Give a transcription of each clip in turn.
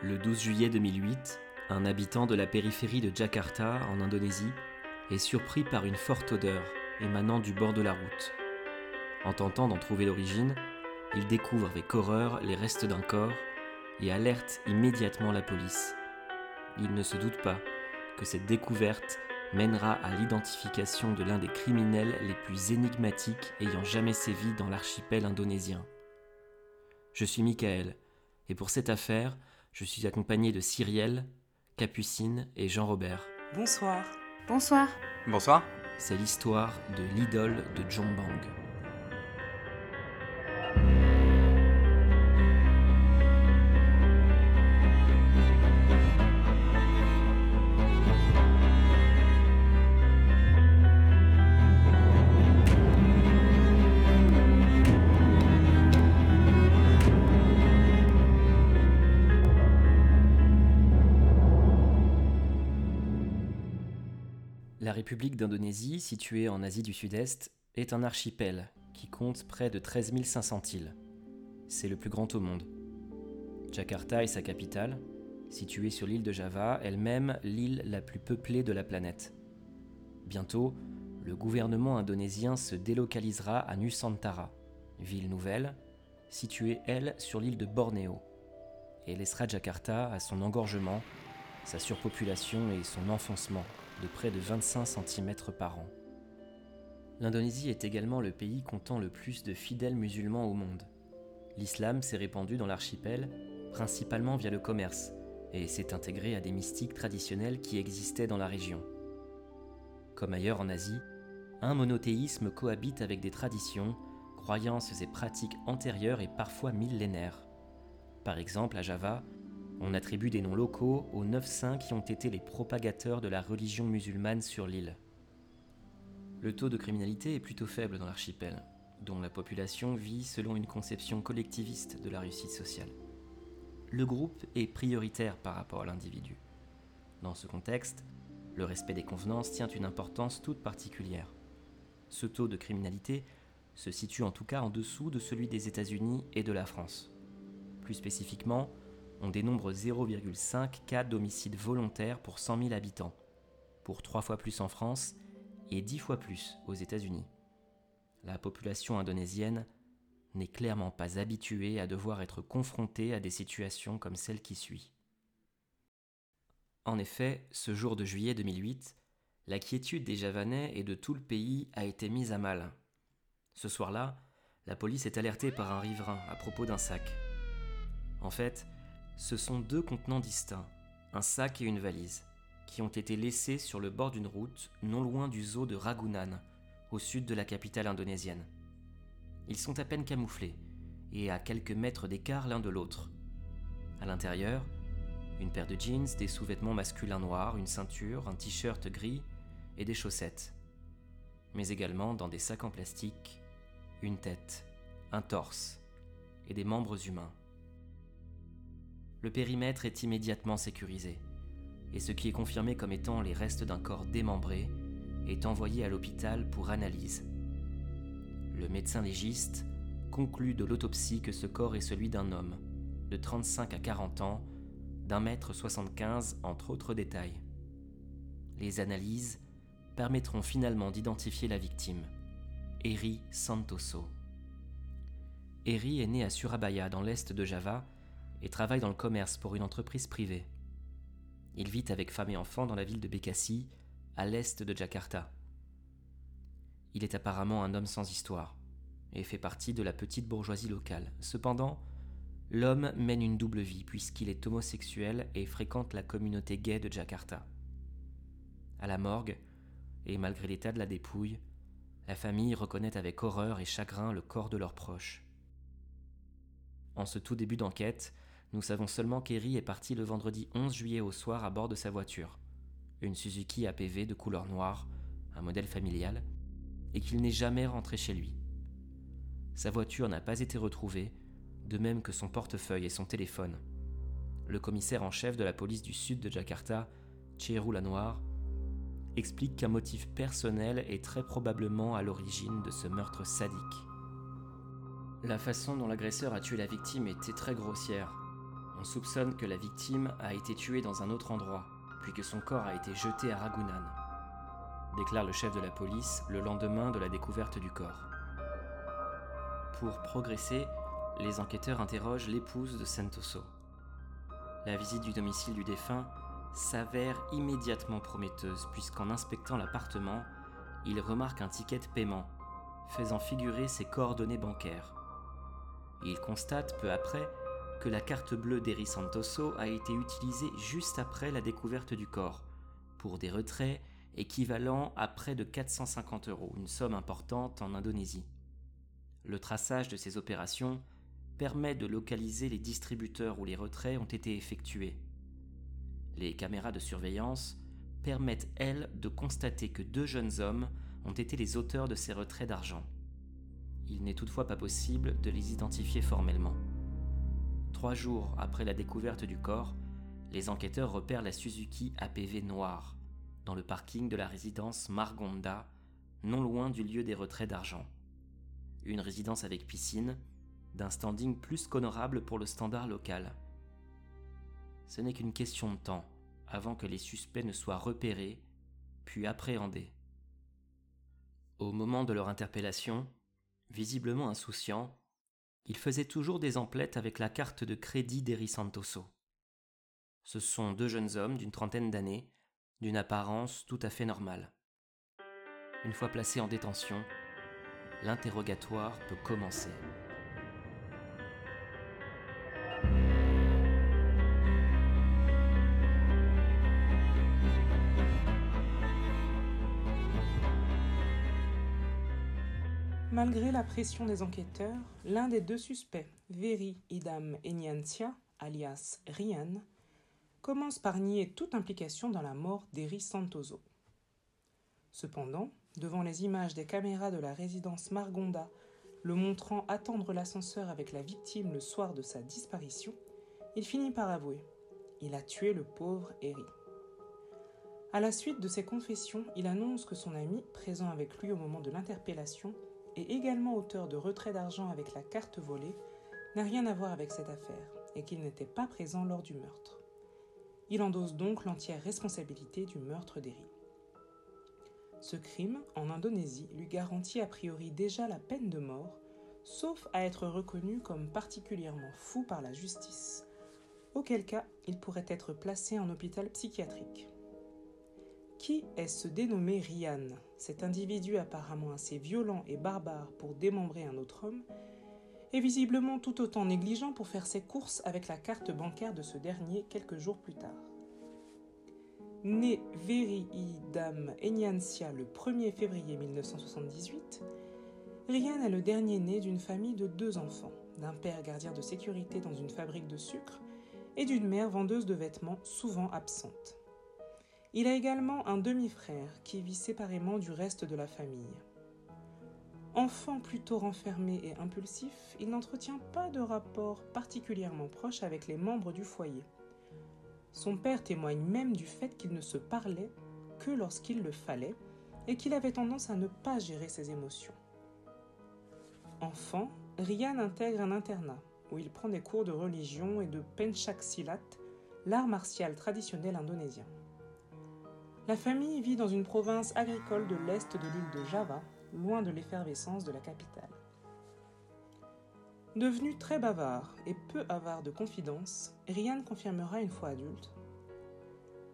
Le 12 juillet 2008, un habitant de la périphérie de Jakarta, en Indonésie, est surpris par une forte odeur émanant du bord de la route. En tentant d'en trouver l'origine, il découvre avec horreur les restes d'un corps et alerte immédiatement la police. Il ne se doute pas que cette découverte mènera à l'identification de l'un des criminels les plus énigmatiques ayant jamais sévi dans l'archipel indonésien. Je suis Michael, et pour cette affaire, je suis accompagné de Cyrielle, Capucine et Jean-Robert. Bonsoir. Bonsoir. Bonsoir. C'est l'histoire de l'idole de Bang. République d'Indonésie, située en Asie du Sud-Est, est un archipel qui compte près de 13 500 îles. C'est le plus grand au monde. Jakarta est sa capitale, située sur l'île de Java, elle-même l'île la plus peuplée de la planète. Bientôt, le gouvernement indonésien se délocalisera à Nusantara, ville nouvelle, située elle sur l'île de Bornéo, et laissera Jakarta à son engorgement, sa surpopulation et son enfoncement de près de 25 cm par an. L'Indonésie est également le pays comptant le plus de fidèles musulmans au monde. L'islam s'est répandu dans l'archipel principalement via le commerce et s'est intégré à des mystiques traditionnels qui existaient dans la région. Comme ailleurs en Asie, un monothéisme cohabite avec des traditions, croyances et pratiques antérieures et parfois millénaires. Par exemple, à Java, on attribue des noms locaux aux neuf saints qui ont été les propagateurs de la religion musulmane sur l'île. Le taux de criminalité est plutôt faible dans l'archipel, dont la population vit selon une conception collectiviste de la réussite sociale. Le groupe est prioritaire par rapport à l'individu. Dans ce contexte, le respect des convenances tient une importance toute particulière. Ce taux de criminalité se situe en tout cas en dessous de celui des États-Unis et de la France. Plus spécifiquement, on dénombre 0,5 cas d'homicide volontaire pour 100 000 habitants, pour 3 fois plus en France et 10 fois plus aux États-Unis. La population indonésienne n'est clairement pas habituée à devoir être confrontée à des situations comme celle qui suit. En effet, ce jour de juillet 2008, la quiétude des Javanais et de tout le pays a été mise à mal. Ce soir-là, la police est alertée par un riverain à propos d'un sac. En fait, ce sont deux contenants distincts, un sac et une valise, qui ont été laissés sur le bord d'une route non loin du zoo de Ragunan, au sud de la capitale indonésienne. Ils sont à peine camouflés et à quelques mètres d'écart l'un de l'autre. À l'intérieur, une paire de jeans, des sous-vêtements masculins noirs, une ceinture, un t-shirt gris et des chaussettes. Mais également dans des sacs en plastique, une tête, un torse et des membres humains le périmètre est immédiatement sécurisé, et ce qui est confirmé comme étant les restes d'un corps démembré est envoyé à l'hôpital pour analyse. Le médecin légiste conclut de l'autopsie que ce corps est celui d'un homme, de 35 à 40 ans, d'un mètre 75 entre autres détails. Les analyses permettront finalement d'identifier la victime, Eri Santoso. Eri est né à Surabaya dans l'est de Java et travaille dans le commerce pour une entreprise privée. Il vit avec femme et enfants dans la ville de Bekasi, à l'est de Jakarta. Il est apparemment un homme sans histoire et fait partie de la petite bourgeoisie locale. Cependant, l'homme mène une double vie puisqu'il est homosexuel et fréquente la communauté gay de Jakarta. À la morgue, et malgré l'état de la dépouille, la famille reconnaît avec horreur et chagrin le corps de leurs proches. En ce tout début d'enquête, nous savons seulement qu'Eri est parti le vendredi 11 juillet au soir à bord de sa voiture, une Suzuki APV de couleur noire, un modèle familial, et qu'il n'est jamais rentré chez lui. Sa voiture n'a pas été retrouvée, de même que son portefeuille et son téléphone. Le commissaire en chef de la police du sud de Jakarta, Cheru Lanoir, explique qu'un motif personnel est très probablement à l'origine de ce meurtre sadique. La façon dont l'agresseur a tué la victime était très grossière, On soupçonne que la victime a été tuée dans un autre endroit, puis que son corps a été jeté à Ragunan, déclare le chef de la police le lendemain de la découverte du corps. Pour progresser, les enquêteurs interrogent l'épouse de Sentoso. La visite du domicile du défunt s'avère immédiatement prometteuse puisqu'en inspectant l'appartement, il remarque un ticket de paiement faisant figurer ses coordonnées bancaires. Il constate peu après que la carte bleue d'Eri Santoso a été utilisée juste après la découverte du corps, pour des retraits équivalents à près de 450 euros, une somme importante en Indonésie. Le traçage de ces opérations permet de localiser les distributeurs où les retraits ont été effectués. Les caméras de surveillance permettent, elles, de constater que deux jeunes hommes ont été les auteurs de ces retraits d'argent. Il n'est toutefois pas possible de les identifier formellement. Trois jours après la découverte du corps, les enquêteurs repèrent la Suzuki APV noire dans le parking de la résidence Margonda, non loin du lieu des retraits d'argent. Une résidence avec piscine, d'un standing plus qu'honorable pour le standard local. Ce n'est qu'une question de temps avant que les suspects ne soient repérés, puis appréhendés. Au moment de leur interpellation, visiblement insouciants, ils faisaient toujours des emplettes avec la carte de crédit d'Eri Santoso. Ce sont deux jeunes hommes d'une trentaine d'années, d'une apparence tout à fait normale. Une fois placés en détention, l'interrogatoire peut commencer. Malgré la pression des enquêteurs, l'un des deux suspects, Veri Idam Enyancia, alias Rian, commence par nier toute implication dans la mort d'Eri Santoso. Cependant, devant les images des caméras de la résidence Margonda le montrant attendre l'ascenseur avec la victime le soir de sa disparition, il finit par avouer il a tué le pauvre Eri. À la suite de ses confessions, il annonce que son ami, présent avec lui au moment de l'interpellation, et également auteur de retrait d'argent avec la carte volée, n'a rien à voir avec cette affaire et qu'il n'était pas présent lors du meurtre. Il endosse donc l'entière responsabilité du meurtre d'Eri. Ce crime, en Indonésie, lui garantit a priori déjà la peine de mort, sauf à être reconnu comme particulièrement fou par la justice, auquel cas il pourrait être placé en hôpital psychiatrique. Qui est ce dénommé Rian, cet individu apparemment assez violent et barbare pour démembrer un autre homme, et visiblement tout autant négligent pour faire ses courses avec la carte bancaire de ce dernier quelques jours plus tard Né Veri Dam Enyancia le 1er février 1978, Rian est le dernier né d'une famille de deux enfants, d'un père gardien de sécurité dans une fabrique de sucre et d'une mère vendeuse de vêtements souvent absente. Il a également un demi-frère qui vit séparément du reste de la famille. Enfant plutôt renfermé et impulsif, il n'entretient pas de rapport particulièrement proche avec les membres du foyer. Son père témoigne même du fait qu'il ne se parlait que lorsqu'il le fallait et qu'il avait tendance à ne pas gérer ses émotions. Enfant, Rian intègre un internat où il prend des cours de religion et de penchak silat, l'art martial traditionnel indonésien. La famille vit dans une province agricole de l'est de l'île de Java, loin de l'effervescence de la capitale. Devenu très bavard et peu avare de confidences, Rian confirmera une fois adulte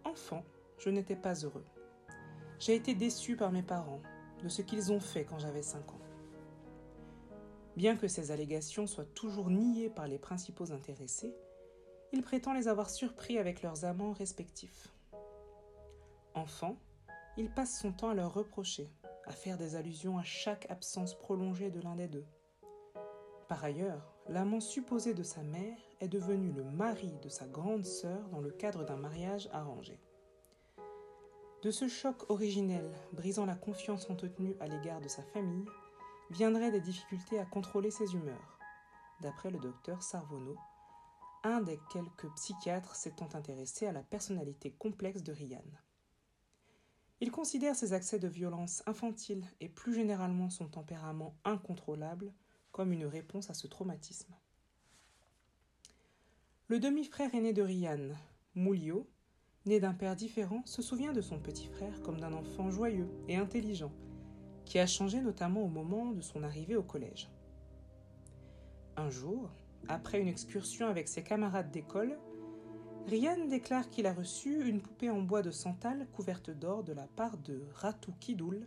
Enfant, je n'étais pas heureux. J'ai été déçu par mes parents de ce qu'ils ont fait quand j'avais 5 ans. Bien que ces allégations soient toujours niées par les principaux intéressés, il prétend les avoir surpris avec leurs amants respectifs. Enfant, il passe son temps à leur reprocher, à faire des allusions à chaque absence prolongée de l'un des deux. Par ailleurs, l'amant supposé de sa mère est devenu le mari de sa grande sœur dans le cadre d'un mariage arrangé. De ce choc originel, brisant la confiance entretenue à l'égard de sa famille, viendraient des difficultés à contrôler ses humeurs, d'après le docteur Sarvono, un des quelques psychiatres s'étant intéressé à la personnalité complexe de Ryan. Il considère ses accès de violence infantile et plus généralement son tempérament incontrôlable comme une réponse à ce traumatisme. Le demi-frère aîné de Ryan, Moulio, né d'un père différent, se souvient de son petit frère comme d'un enfant joyeux et intelligent, qui a changé notamment au moment de son arrivée au collège. Un jour, après une excursion avec ses camarades d'école, Ryan déclare qu'il a reçu une poupée en bois de santal couverte d'or de la part de Ratu Kidul,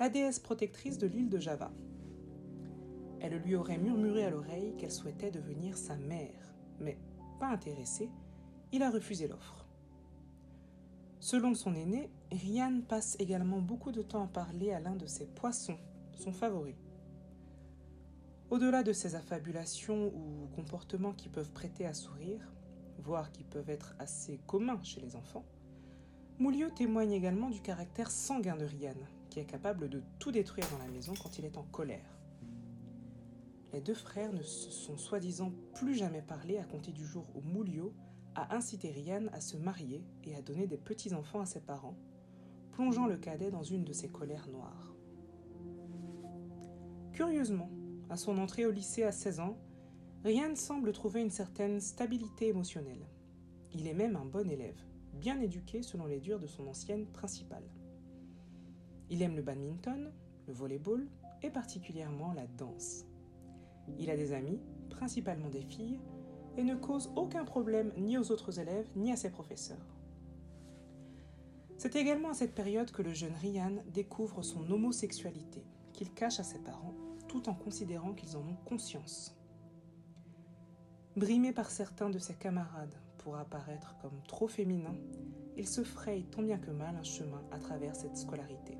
la déesse protectrice de l'île de Java. Elle lui aurait murmuré à l'oreille qu'elle souhaitait devenir sa mère, mais pas intéressé, il a refusé l'offre. Selon son aîné, Ryan passe également beaucoup de temps à parler à l'un de ses poissons, son favori. Au-delà de ces affabulations ou comportements qui peuvent prêter à sourire, voire qui peuvent être assez communs chez les enfants, Moulio témoigne également du caractère sanguin de Ryan, qui est capable de tout détruire dans la maison quand il est en colère. Les deux frères ne se sont soi-disant plus jamais parlé à compter du jour où Moulio a incité Ryan à se marier et à donner des petits-enfants à ses parents, plongeant le cadet dans une de ses colères noires. Curieusement, à son entrée au lycée à 16 ans, Ryan semble trouver une certaine stabilité émotionnelle. Il est même un bon élève, bien éduqué selon les dires de son ancienne principale. Il aime le badminton, le volleyball et particulièrement la danse. Il a des amis, principalement des filles, et ne cause aucun problème ni aux autres élèves ni à ses professeurs. C'est également à cette période que le jeune Ryan découvre son homosexualité, qu'il cache à ses parents, tout en considérant qu'ils en ont conscience. Brimé par certains de ses camarades pour apparaître comme trop féminin, il se fraye tant bien que mal un chemin à travers cette scolarité.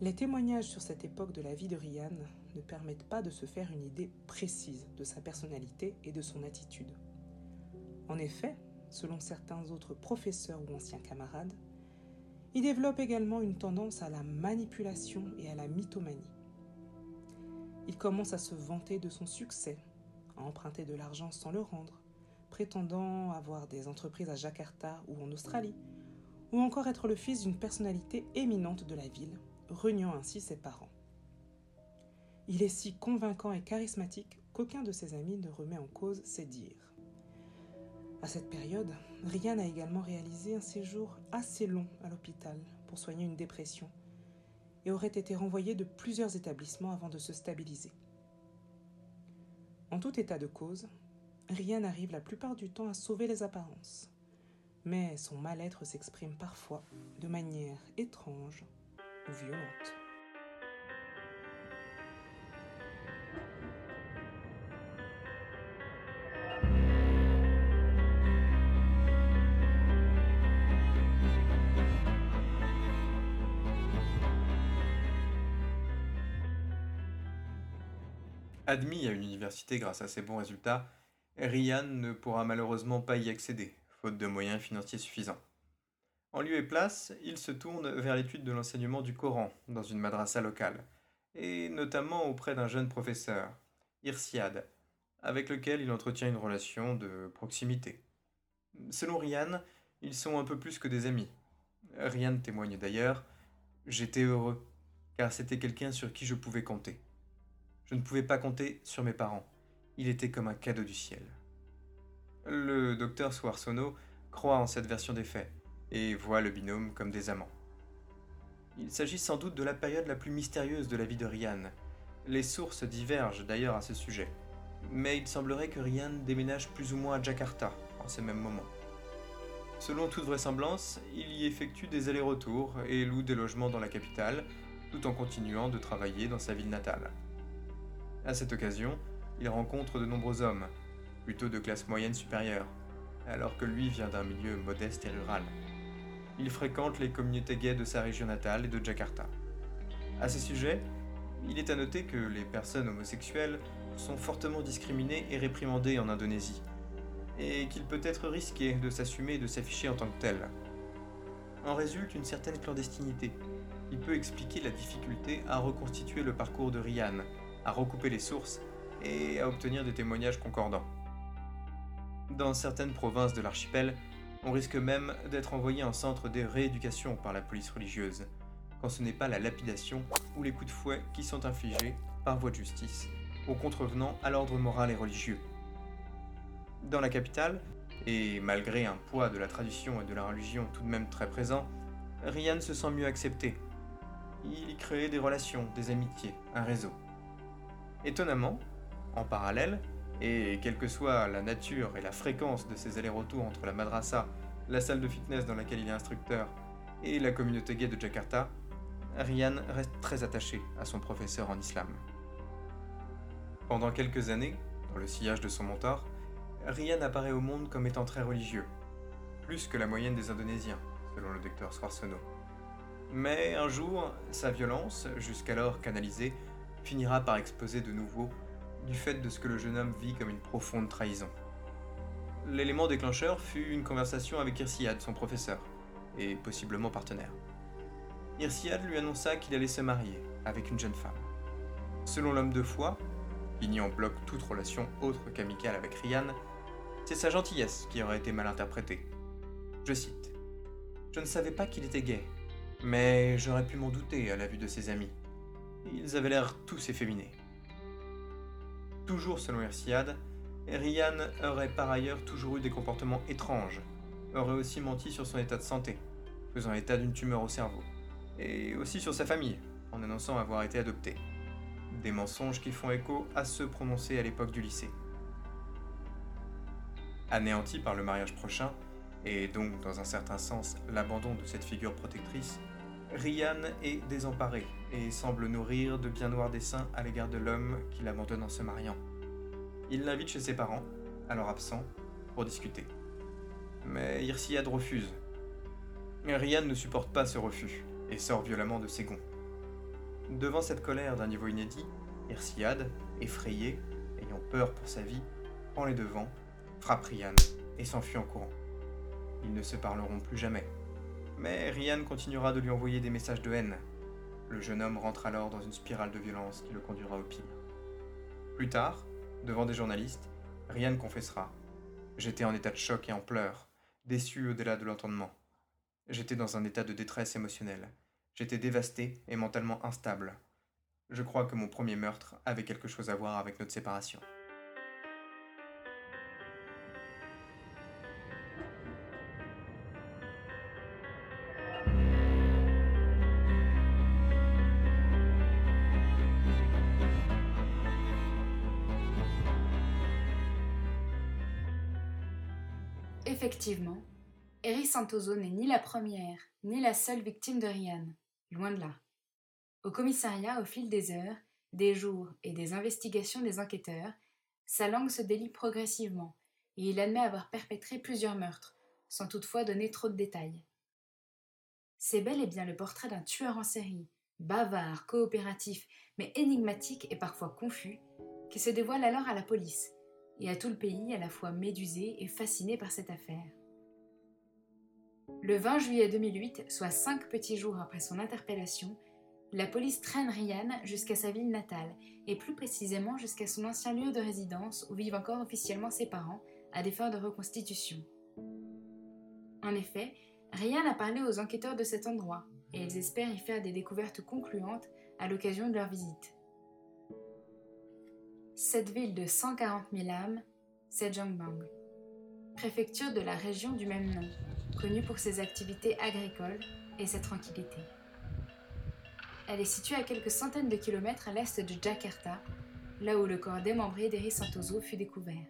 Les témoignages sur cette époque de la vie de Ryan ne permettent pas de se faire une idée précise de sa personnalité et de son attitude. En effet, selon certains autres professeurs ou anciens camarades, il développe également une tendance à la manipulation et à la mythomanie. Il commence à se vanter de son succès à emprunter de l'argent sans le rendre, prétendant avoir des entreprises à Jakarta ou en Australie, ou encore être le fils d'une personnalité éminente de la ville, reniant ainsi ses parents. Il est si convaincant et charismatique qu'aucun de ses amis ne remet en cause ses dires. À cette période, Ryan a également réalisé un séjour assez long à l'hôpital pour soigner une dépression et aurait été renvoyé de plusieurs établissements avant de se stabiliser. En tout état de cause, Ryan arrive la plupart du temps à sauver les apparences. Mais son mal-être s'exprime parfois de manière étrange ou violente. Admis à une université grâce à ses bons résultats, Ryan ne pourra malheureusement pas y accéder, faute de moyens financiers suffisants. En lieu et place, il se tourne vers l'étude de l'enseignement du Coran dans une madrasa locale, et notamment auprès d'un jeune professeur, Irsiad, avec lequel il entretient une relation de proximité. Selon Ryan, ils sont un peu plus que des amis. Ryan témoigne d'ailleurs J'étais heureux, car c'était quelqu'un sur qui je pouvais compter. Je ne pouvais pas compter sur mes parents. Il était comme un cadeau du ciel. Le docteur Soarsono croit en cette version des faits et voit le binôme comme des amants. Il s'agit sans doute de la période la plus mystérieuse de la vie de Ryan. Les sources divergent d'ailleurs à ce sujet, mais il semblerait que Ryan déménage plus ou moins à Jakarta en ces mêmes moments. Selon toute vraisemblance, il y effectue des allers-retours et loue des logements dans la capitale, tout en continuant de travailler dans sa ville natale. À cette occasion, il rencontre de nombreux hommes, plutôt de classe moyenne supérieure, alors que lui vient d'un milieu modeste et rural. Il fréquente les communautés gays de sa région natale et de Jakarta. À ce sujet, il est à noter que les personnes homosexuelles sont fortement discriminées et réprimandées en Indonésie, et qu'il peut être risqué de s'assumer et de s'afficher en tant que tel. En résulte une certaine clandestinité, qui peut expliquer la difficulté à reconstituer le parcours de Ryan, à recouper les sources et à obtenir des témoignages concordants. Dans certaines provinces de l'archipel, on risque même d'être envoyé en centre de rééducation par la police religieuse, quand ce n'est pas la lapidation ou les coups de fouet qui sont infligés, par voie de justice, aux contrevenants à l'ordre moral et religieux. Dans la capitale, et malgré un poids de la tradition et de la religion tout de même très présent, Ryan se sent mieux accepté. Il y crée des relations, des amitiés, un réseau. Étonnamment, en parallèle, et quelle que soit la nature et la fréquence de ses allers-retours entre la madrasa, la salle de fitness dans laquelle il est instructeur, et la communauté gay de Jakarta, Ryan reste très attaché à son professeur en islam. Pendant quelques années, dans le sillage de son mentor, Ryan apparaît au monde comme étant très religieux, plus que la moyenne des Indonésiens, selon le docteur Swarsono. Mais un jour, sa violence, jusqu'alors canalisée, finira par exploser de nouveau du fait de ce que le jeune homme vit comme une profonde trahison. L'élément déclencheur fut une conversation avec Irsiad, son professeur, et possiblement partenaire. Irsiad lui annonça qu'il allait se marier avec une jeune femme. Selon l'homme de foi, qui nie en bloc toute relation autre qu'amicale avec Ryan, c'est sa gentillesse qui aurait été mal interprétée. Je cite Je ne savais pas qu'il était gay, mais j'aurais pu m'en douter à la vue de ses amis. Ils avaient l'air tous efféminés. Toujours selon Irsiad, Ryan aurait par ailleurs toujours eu des comportements étranges, aurait aussi menti sur son état de santé, faisant état d'une tumeur au cerveau, et aussi sur sa famille, en annonçant avoir été adopté. Des mensonges qui font écho à ceux prononcés à l'époque du lycée. Anéanti par le mariage prochain, et donc dans un certain sens l'abandon de cette figure protectrice, Ryan est désemparé et semble nourrir de bien noirs desseins à l'égard de l'homme qu'il abandonne en se mariant. Il l'invite chez ses parents, alors absents, pour discuter. Mais Irsiad refuse. Ryan ne supporte pas ce refus et sort violemment de ses gonds. Devant cette colère d'un niveau inédit, Irsiad, effrayé, ayant peur pour sa vie, prend les devants, frappe Ryan et s'enfuit en courant. Ils ne se parleront plus jamais. Mais Ryan continuera de lui envoyer des messages de haine. Le jeune homme rentre alors dans une spirale de violence qui le conduira au pire. Plus tard, devant des journalistes, Ryan confessera J'étais en état de choc et en pleurs, déçu au-delà de l'entendement. J'étais dans un état de détresse émotionnelle. J'étais dévasté et mentalement instable. Je crois que mon premier meurtre avait quelque chose à voir avec notre séparation. Effectivement, Eri Santoso n'est ni la première, ni la seule victime de Ryan, loin de là. Au commissariat, au fil des heures, des jours et des investigations des enquêteurs, sa langue se délie progressivement et il admet avoir perpétré plusieurs meurtres, sans toutefois donner trop de détails. C'est bel et bien le portrait d'un tueur en série, bavard, coopératif, mais énigmatique et parfois confus, qui se dévoile alors à la police et à tout le pays à la fois médusé et fasciné par cette affaire. Le 20 juillet 2008, soit cinq petits jours après son interpellation, la police traîne Ryan jusqu'à sa ville natale, et plus précisément jusqu'à son ancien lieu de résidence où vivent encore officiellement ses parents, à des fins de reconstitution. En effet, Ryan a parlé aux enquêteurs de cet endroit, et ils espèrent y faire des découvertes concluantes à l'occasion de leur visite. Cette ville de 140 000 âmes, c'est Jongbang, préfecture de la région du même nom, connue pour ses activités agricoles et sa tranquillité. Elle est située à quelques centaines de kilomètres à l'est de Jakarta, là où le corps démembré d'Eri Santoso fut découvert.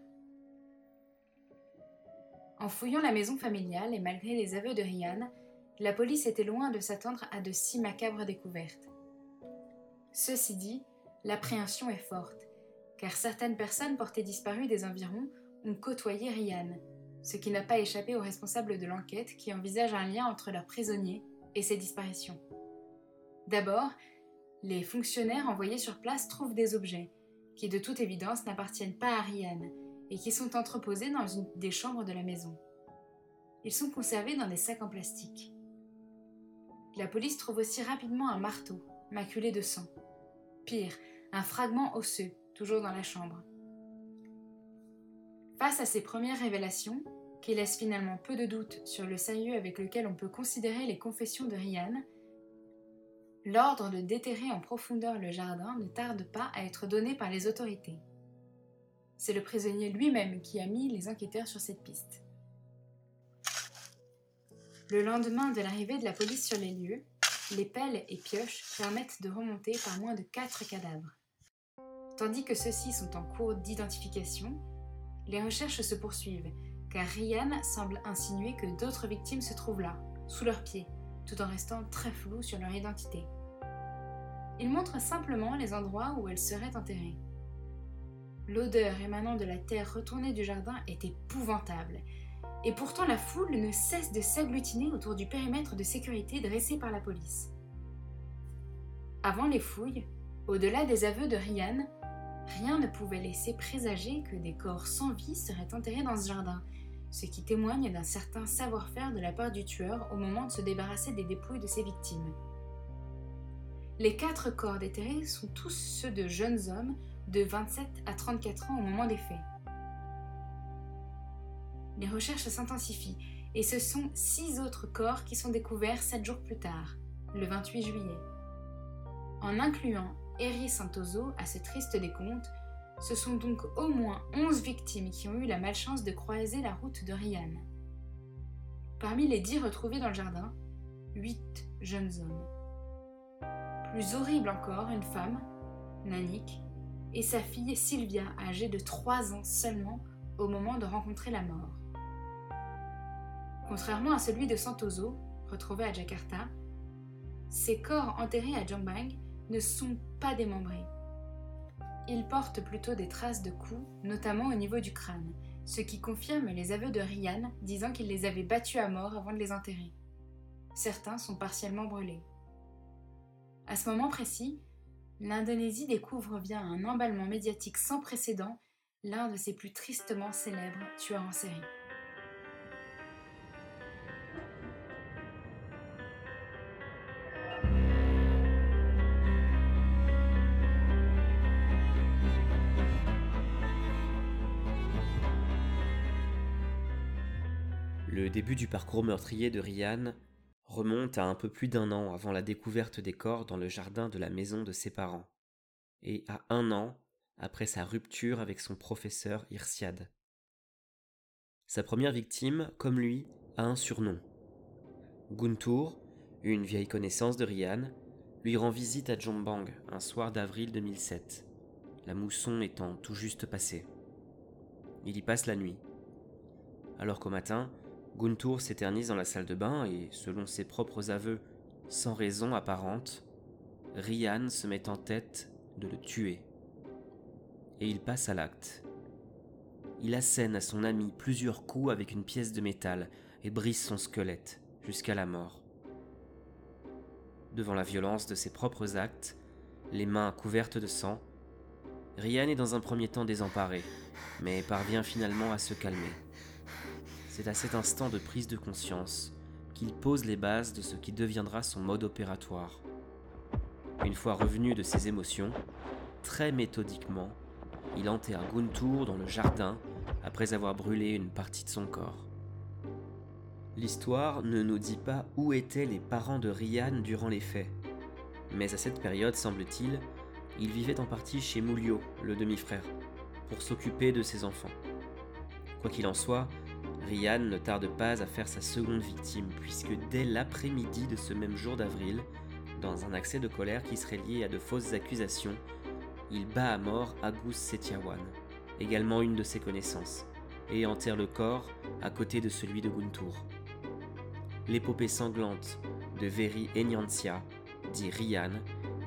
En fouillant la maison familiale et malgré les aveux de Ryan, la police était loin de s'attendre à de si macabres découvertes. Ceci dit, l'appréhension est forte car certaines personnes portées disparues des environs ont côtoyé Ryan, ce qui n'a pas échappé aux responsables de l'enquête qui envisagent un lien entre leurs prisonniers et ces disparitions. D'abord, les fonctionnaires envoyés sur place trouvent des objets qui de toute évidence n'appartiennent pas à Ryan et qui sont entreposés dans une des chambres de la maison. Ils sont conservés dans des sacs en plastique. La police trouve aussi rapidement un marteau, maculé de sang. Pire, un fragment osseux, toujours dans la chambre. Face à ces premières révélations, qui laissent finalement peu de doute sur le sérieux avec lequel on peut considérer les confessions de Ryan, l'ordre de déterrer en profondeur le jardin ne tarde pas à être donné par les autorités. C'est le prisonnier lui-même qui a mis les enquêteurs sur cette piste. Le lendemain de l'arrivée de la police sur les lieux, les pelles et pioches permettent de remonter par moins de quatre cadavres. Tandis que ceux-ci sont en cours d'identification, les recherches se poursuivent, car Ryan semble insinuer que d'autres victimes se trouvent là, sous leurs pieds, tout en restant très floues sur leur identité. Il montre simplement les endroits où elles seraient enterrées. L'odeur émanant de la terre retournée du jardin est épouvantable, et pourtant la foule ne cesse de s'agglutiner autour du périmètre de sécurité dressé par la police. Avant les fouilles, au-delà des aveux de Ryan, rien ne pouvait laisser présager que des corps sans vie seraient enterrés dans ce jardin, ce qui témoigne d'un certain savoir-faire de la part du tueur au moment de se débarrasser des dépouilles de ses victimes. Les quatre corps déterrés sont tous ceux de jeunes hommes de 27 à 34 ans au moment des faits. Les recherches s'intensifient et ce sont six autres corps qui sont découverts sept jours plus tard, le 28 juillet. En incluant Eri Santoso à ce triste décompte, ce sont donc au moins 11 victimes qui ont eu la malchance de croiser la route de Ryan. Parmi les dix retrouvés dans le jardin, huit jeunes hommes. Plus horrible encore, une femme, Nanik, et sa fille Sylvia, âgée de 3 ans seulement au moment de rencontrer la mort. Contrairement à celui de Santoso, retrouvé à Jakarta, ces corps enterrés à Jombang ne sont pas démembrés. Ils portent plutôt des traces de coups, notamment au niveau du crâne, ce qui confirme les aveux de Ryan disant qu'il les avait battus à mort avant de les enterrer. Certains sont partiellement brûlés. À ce moment précis, l'Indonésie découvre via un emballement médiatique sans précédent l'un de ses plus tristement célèbres tueurs en série. Le début du parcours meurtrier de Ryan remonte à un peu plus d'un an avant la découverte des corps dans le jardin de la maison de ses parents, et à un an après sa rupture avec son professeur Irsiad. Sa première victime, comme lui, a un surnom. Guntur, une vieille connaissance de Ryan, lui rend visite à Jombang un soir d'avril 2007, la mousson étant tout juste passée. Il y passe la nuit. Alors qu'au matin, Guntur s'éternise dans la salle de bain et, selon ses propres aveux, sans raison apparente, Ryan se met en tête de le tuer. Et il passe à l'acte. Il assène à son ami plusieurs coups avec une pièce de métal et brise son squelette jusqu'à la mort. Devant la violence de ses propres actes, les mains couvertes de sang, Ryan est dans un premier temps désemparé, mais parvient finalement à se calmer. C'est à cet instant de prise de conscience qu'il pose les bases de ce qui deviendra son mode opératoire. Une fois revenu de ses émotions, très méthodiquement, il enterre Guntur dans le jardin après avoir brûlé une partie de son corps. L'histoire ne nous dit pas où étaient les parents de Ryan durant les faits, mais à cette période, semble-t-il, il vivait en partie chez Moulio, le demi-frère, pour s'occuper de ses enfants. Quoi qu'il en soit, Ryan ne tarde pas à faire sa seconde victime, puisque dès l'après-midi de ce même jour d'avril, dans un accès de colère qui serait lié à de fausses accusations, il bat à mort Agus Setiawan, également une de ses connaissances, et enterre le corps à côté de celui de Guntur. L'épopée sanglante de Veri Enyancia, dit Ryan,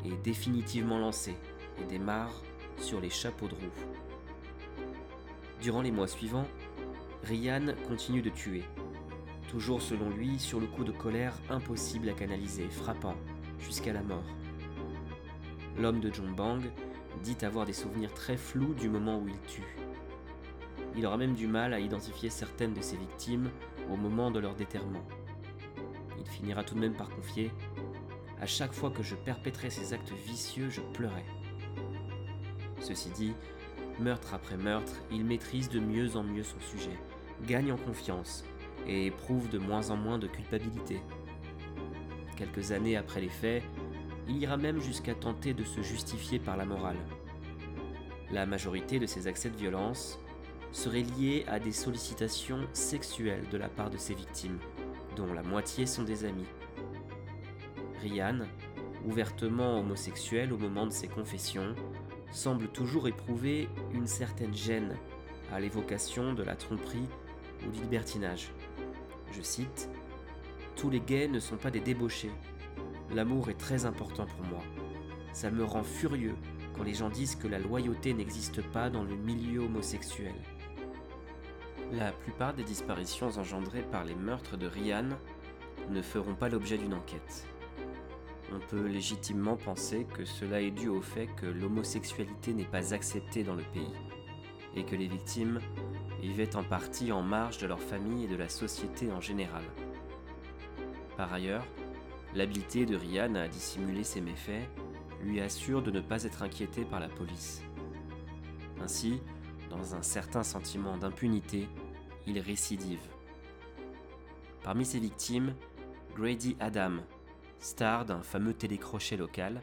est définitivement lancée et démarre sur les chapeaux de roue. Durant les mois suivants, Ryan continue de tuer. Toujours selon lui, sur le coup de colère impossible à canaliser, frappant, jusqu'à la mort. L'homme de Bang dit avoir des souvenirs très flous du moment où il tue. Il aura même du mal à identifier certaines de ses victimes au moment de leur déterrement. Il finira tout de même par confier À chaque fois que je perpétrais ces actes vicieux, je pleurais. Ceci dit, meurtre après meurtre, il maîtrise de mieux en mieux son sujet gagne en confiance et éprouve de moins en moins de culpabilité. Quelques années après les faits, il ira même jusqu'à tenter de se justifier par la morale. La majorité de ces accès de violence seraient liés à des sollicitations sexuelles de la part de ses victimes, dont la moitié sont des amis. Ryan, ouvertement homosexuel au moment de ses confessions, semble toujours éprouver une certaine gêne à l'évocation de la tromperie ou du libertinage. Je cite Tous les gays ne sont pas des débauchés. L'amour est très important pour moi. Ça me rend furieux quand les gens disent que la loyauté n'existe pas dans le milieu homosexuel. La plupart des disparitions engendrées par les meurtres de Ryan ne feront pas l'objet d'une enquête. On peut légitimement penser que cela est dû au fait que l'homosexualité n'est pas acceptée dans le pays et que les victimes vivaient en partie en marge de leur famille et de la société en général. Par ailleurs, l'habileté de Ryan à dissimuler ses méfaits lui assure de ne pas être inquiété par la police. Ainsi, dans un certain sentiment d'impunité, il récidive. Parmi ses victimes, Grady Adam, star d'un fameux télécrochet local,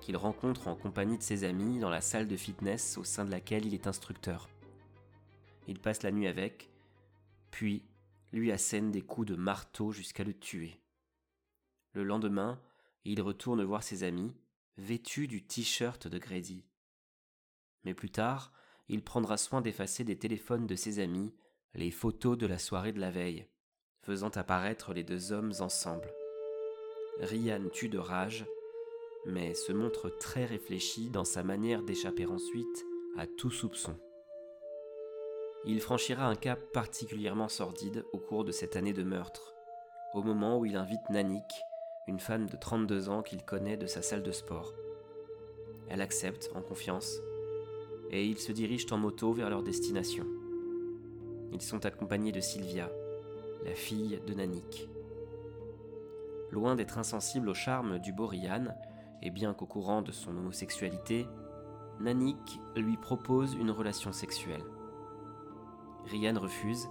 qu'il rencontre en compagnie de ses amis dans la salle de fitness au sein de laquelle il est instructeur. Il passe la nuit avec, puis lui assène des coups de marteau jusqu'à le tuer. Le lendemain, il retourne voir ses amis, vêtu du t-shirt de Grady. Mais plus tard, il prendra soin d'effacer des téléphones de ses amis les photos de la soirée de la veille, faisant apparaître les deux hommes ensemble. Ryan tue de rage, mais se montre très réfléchi dans sa manière d'échapper ensuite à tout soupçon. Il franchira un cap particulièrement sordide au cours de cette année de meurtre, au moment où il invite Nanik, une femme de 32 ans qu'il connaît de sa salle de sport. Elle accepte en confiance, et ils se dirigent en moto vers leur destination. Ils sont accompagnés de Sylvia, la fille de Nanik. Loin d'être insensible au charme du beau Ryan, et bien qu'au courant de son homosexualité, Nanik lui propose une relation sexuelle. Ryan refuse,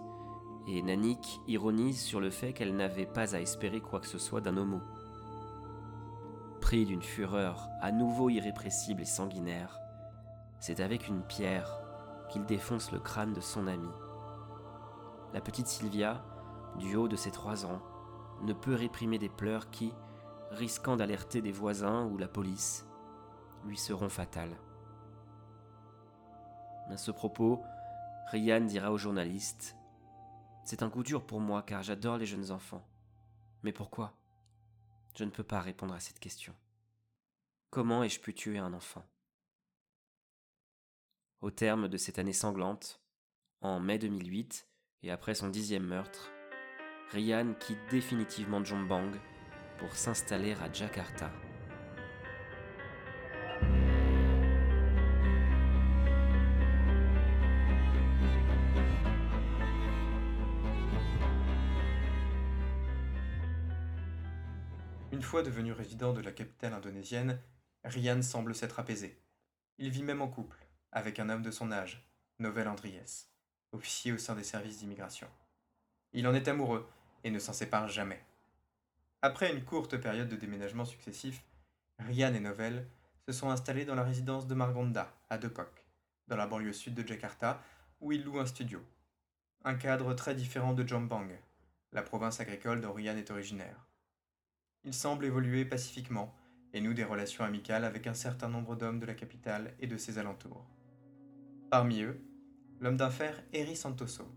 et Nanik ironise sur le fait qu'elle n'avait pas à espérer quoi que ce soit d'un homo. Pris d'une fureur à nouveau irrépressible et sanguinaire, c'est avec une pierre qu'il défonce le crâne de son ami. La petite Sylvia, du haut de ses trois ans, ne peut réprimer des pleurs qui, risquant d'alerter des voisins ou la police, lui seront fatales. À ce propos, Ryan dira au journaliste C'est un coup dur pour moi car j'adore les jeunes enfants. Mais pourquoi? Je ne peux pas répondre à cette question. Comment ai-je pu tuer un enfant? Au terme de cette année sanglante, en mai 2008, et après son dixième meurtre, Ryan quitte définitivement Jombang pour s'installer à Jakarta. Devenu résident de la capitale indonésienne, Ryan semble s'être apaisé. Il vit même en couple, avec un homme de son âge, Novel Andries, officier au sein des services d'immigration. Il en est amoureux et ne s'en sépare jamais. Après une courte période de déménagement successifs, Ryan et Novel se sont installés dans la résidence de Margonda, à Depok, dans la banlieue sud de Jakarta, où ils louent un studio. Un cadre très différent de Jombang, la province agricole dont Ryan est originaire. Il semble évoluer pacifiquement et noue des relations amicales avec un certain nombre d'hommes de la capitale et de ses alentours. Parmi eux, l'homme d'affaires Eri Santoso,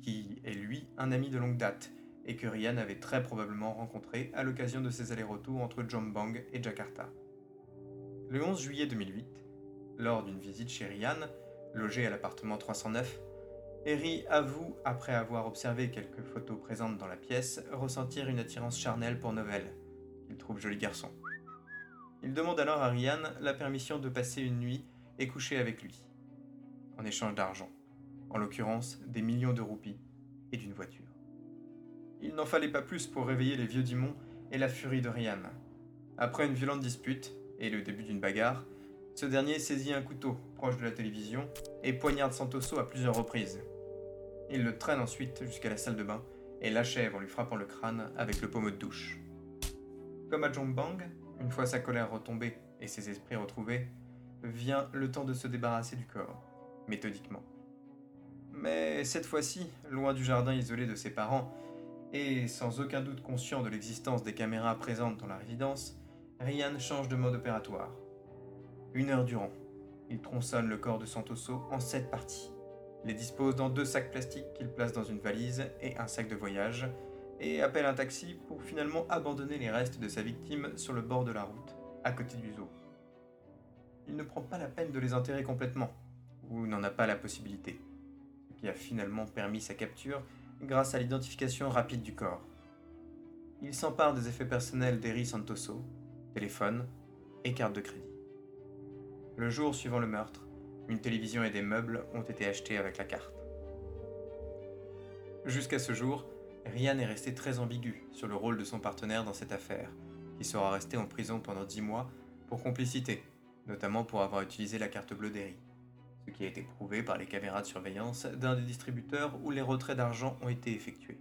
qui est lui un ami de longue date et que Ryan avait très probablement rencontré à l'occasion de ses allers-retours entre Jombang et Jakarta. Le 11 juillet 2008, lors d'une visite chez Ryan, logé à l'appartement 309, Eri avoue, après avoir observé quelques photos présentes dans la pièce, ressentir une attirance charnelle pour Novel, qu'il trouve joli garçon. Il demande alors à Ryan la permission de passer une nuit et coucher avec lui, en échange d'argent, en l'occurrence des millions de roupies et d'une voiture. Il n'en fallait pas plus pour réveiller les vieux Dimon et la furie de Ryan. Après une violente dispute et le début d'une bagarre, ce dernier saisit un couteau proche de la télévision et poignarde Santoso à plusieurs reprises. Il le traîne ensuite jusqu'à la salle de bain et l'achève en lui frappant le crâne avec le pommeau de douche. Comme à Jombang, une fois sa colère retombée et ses esprits retrouvés, vient le temps de se débarrasser du corps, méthodiquement. Mais cette fois-ci, loin du jardin isolé de ses parents, et sans aucun doute conscient de l'existence des caméras présentes dans la résidence, Ryan change de mode opératoire. Une heure durant, il tronçonne le corps de Santoso en sept parties, les dispose dans deux sacs plastiques qu'il place dans une valise et un sac de voyage, et appelle un taxi pour finalement abandonner les restes de sa victime sur le bord de la route, à côté du zoo. Il ne prend pas la peine de les enterrer complètement, ou n'en a pas la possibilité qui a finalement permis sa capture grâce à l'identification rapide du corps. Il s'empare des effets personnels d'Eri Santoso, téléphone et carte de crédit. Le jour suivant le meurtre, une télévision et des meubles ont été achetés avec la carte. Jusqu'à ce jour, Ryan est resté très ambigu sur le rôle de son partenaire dans cette affaire, qui sera resté en prison pendant dix mois pour complicité, notamment pour avoir utilisé la carte bleue d'Eri ce qui a été prouvé par les caméras de surveillance d'un des distributeurs où les retraits d'argent ont été effectués.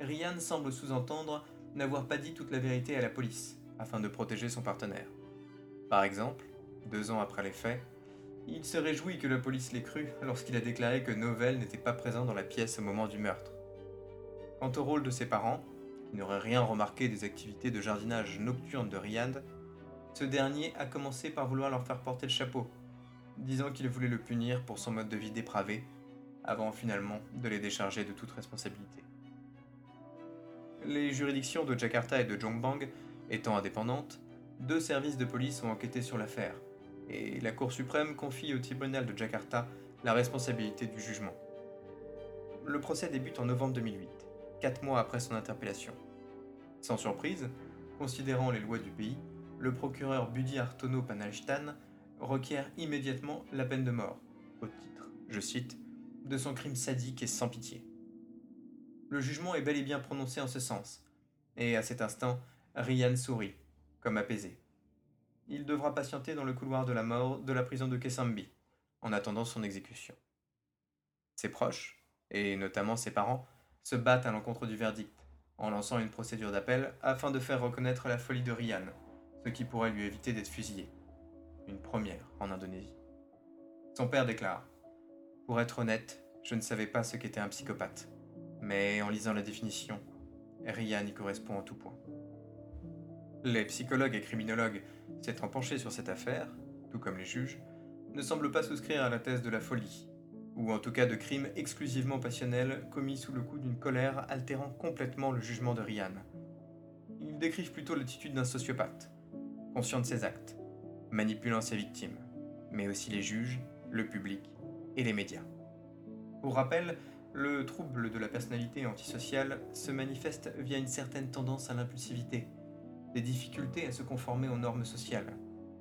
Ryan semble sous-entendre n'avoir pas dit toute la vérité à la police, afin de protéger son partenaire. Par exemple, deux ans après les faits, il se réjouit que la police l'ait cru lorsqu'il a déclaré que Novell n'était pas présent dans la pièce au moment du meurtre. Quant au rôle de ses parents, qui n'auraient rien remarqué des activités de jardinage nocturne de Ryan, ce dernier a commencé par vouloir leur faire porter le chapeau, disant qu'il voulait le punir pour son mode de vie dépravé, avant finalement de les décharger de toute responsabilité. Les juridictions de Jakarta et de Jongbang étant indépendantes, deux services de police ont enquêté sur l'affaire, et la Cour suprême confie au tribunal de Jakarta la responsabilité du jugement. Le procès débute en novembre 2008, quatre mois après son interpellation. Sans surprise, considérant les lois du pays, le procureur Budi Artono requiert immédiatement la peine de mort, au titre, je cite, de son crime sadique et sans pitié. Le jugement est bel et bien prononcé en ce sens, et à cet instant, Ryan sourit, comme apaisé. Il devra patienter dans le couloir de la mort de la prison de Kesambi, en attendant son exécution. Ses proches, et notamment ses parents, se battent à l'encontre du verdict, en lançant une procédure d'appel afin de faire reconnaître la folie de Ryan, ce qui pourrait lui éviter d'être fusillé une première en Indonésie. Son père déclare Pour être honnête, je ne savais pas ce qu'était un psychopathe, mais en lisant la définition, Ryan y correspond en tout point. Les psychologues et criminologues s'étant penchés sur cette affaire, tout comme les juges, ne semblent pas souscrire à la thèse de la folie, ou en tout cas de crimes exclusivement passionnels commis sous le coup d'une colère altérant complètement le jugement de Ryan. Ils décrivent plutôt l'attitude d'un sociopathe, conscient de ses actes, manipulant ses victimes, mais aussi les juges, le public et les médias. Pour rappel, le trouble de la personnalité antisociale se manifeste via une certaine tendance à l'impulsivité, des difficultés à se conformer aux normes sociales,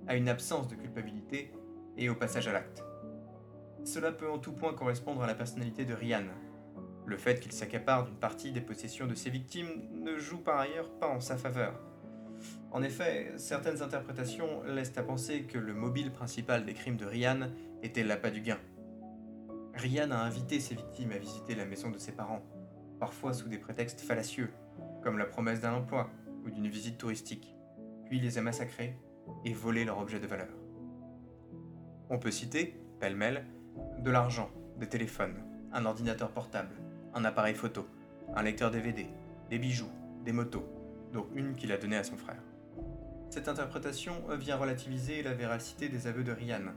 à une absence de culpabilité et au passage à l'acte. Cela peut en tout point correspondre à la personnalité de Ryan. Le fait qu'il s'accapare d'une partie des possessions de ses victimes ne joue par ailleurs pas en sa faveur. En effet, certaines interprétations laissent à penser que le mobile principal des crimes de Ryan était l'appât du gain. Ryan a invité ses victimes à visiter la maison de ses parents, parfois sous des prétextes fallacieux, comme la promesse d'un emploi ou d'une visite touristique, puis les a massacrés et volé leurs objets de valeur. On peut citer, pêle-mêle, de l'argent, des téléphones, un ordinateur portable, un appareil photo, un lecteur DVD, des bijoux, des motos, dont une qu'il a donnée à son frère. Cette interprétation vient relativiser la véracité des aveux de Ryan,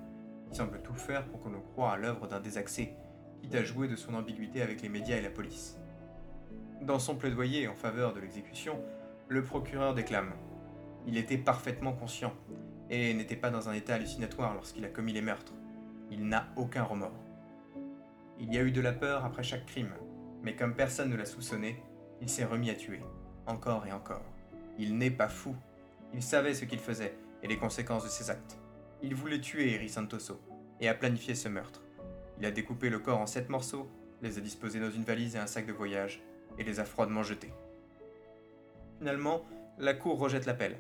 qui semble tout faire pour qu'on le croie à l'œuvre d'un désaxé, quitte à jouer de son ambiguïté avec les médias et la police. Dans son plaidoyer en faveur de l'exécution, le procureur déclame Il était parfaitement conscient et n'était pas dans un état hallucinatoire lorsqu'il a commis les meurtres. Il n'a aucun remords. Il y a eu de la peur après chaque crime, mais comme personne ne l'a soupçonné, il s'est remis à tuer, encore et encore. Il n'est pas fou, il savait ce qu'il faisait et les conséquences de ses actes. Il voulait tuer Eri Santoso et a planifié ce meurtre. Il a découpé le corps en sept morceaux, les a disposés dans une valise et un sac de voyage et les a froidement jetés. Finalement, la cour rejette l'appel,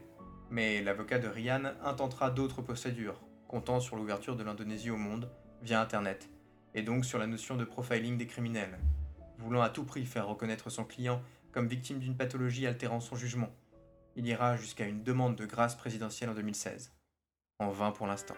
mais l'avocat de Ryan intentera d'autres procédures, comptant sur l'ouverture de l'Indonésie au monde via Internet, et donc sur la notion de profiling des criminels, voulant à tout prix faire reconnaître son client comme victime d'une pathologie altérant son jugement il ira jusqu'à une demande de grâce présidentielle en 2016. En vain pour l'instant.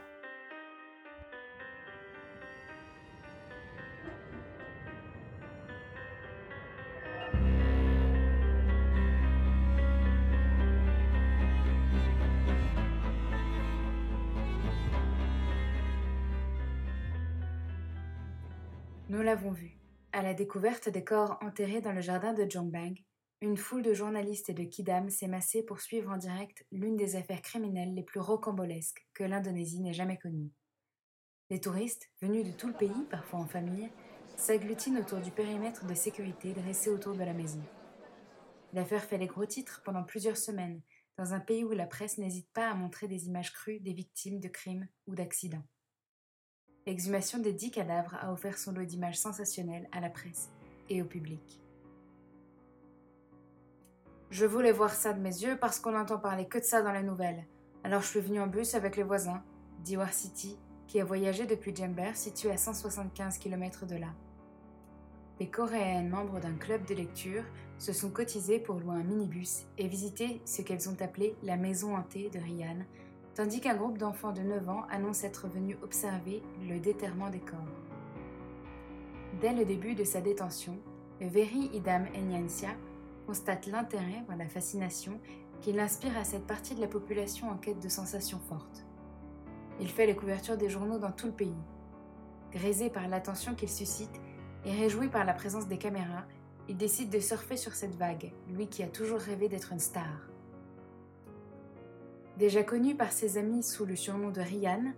La découverte des corps enterrés dans le jardin de Jongbang, une foule de journalistes et de kidam s'est massée pour suivre en direct l'une des affaires criminelles les plus rocambolesques que l'Indonésie n'ait jamais connues. Les touristes, venus de tout le pays, parfois en famille, s'agglutinent autour du périmètre de sécurité dressé autour de la maison. L'affaire fait les gros titres pendant plusieurs semaines, dans un pays où la presse n'hésite pas à montrer des images crues des victimes de crimes ou d'accidents. L'exhumation des dix cadavres a offert son lot d'images sensationnelles à la presse et au public. Je voulais voir ça de mes yeux parce qu'on n'entend parler que de ça dans les nouvelles. Alors je suis venu en bus avec les voisins, dit City, qui a voyagé depuis Jember, situé à 175 km de là. Les Coréennes membres d'un club de lecture se sont cotisées pour louer un minibus et visiter ce qu'elles ont appelé la maison hantée de Ryan, tandis qu'un groupe d'enfants de 9 ans annonce être venu observer le déterrement des corps. Dès le début de sa détention, Veri Idam Enyansia constate l'intérêt, voire la fascination, qu'il inspire à cette partie de la population en quête de sensations fortes. Il fait les couvertures des journaux dans tout le pays. Grisé par l'attention qu'il suscite et réjoui par la présence des caméras, il décide de surfer sur cette vague, lui qui a toujours rêvé d'être une star. Déjà connu par ses amis sous le surnom de Ryan,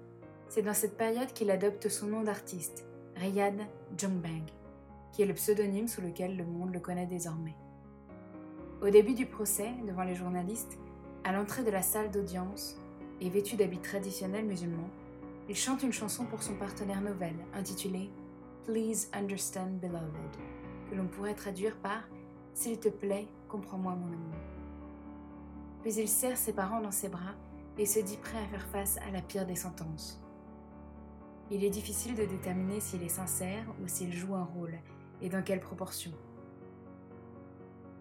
c'est dans cette période qu'il adopte son nom d'artiste, Ryan Jongbang, qui est le pseudonyme sous lequel le monde le connaît désormais. Au début du procès, devant les journalistes, à l'entrée de la salle d'audience, et vêtu d'habits traditionnels musulmans, il chante une chanson pour son partenaire nouvelle, intitulée Please Understand Beloved, que l'on pourrait traduire par S'il te plaît, comprends-moi mon amour puis il serre ses parents dans ses bras et se dit prêt à faire face à la pire des sentences. Il est difficile de déterminer s'il est sincère ou s'il joue un rôle, et dans quelle proportion.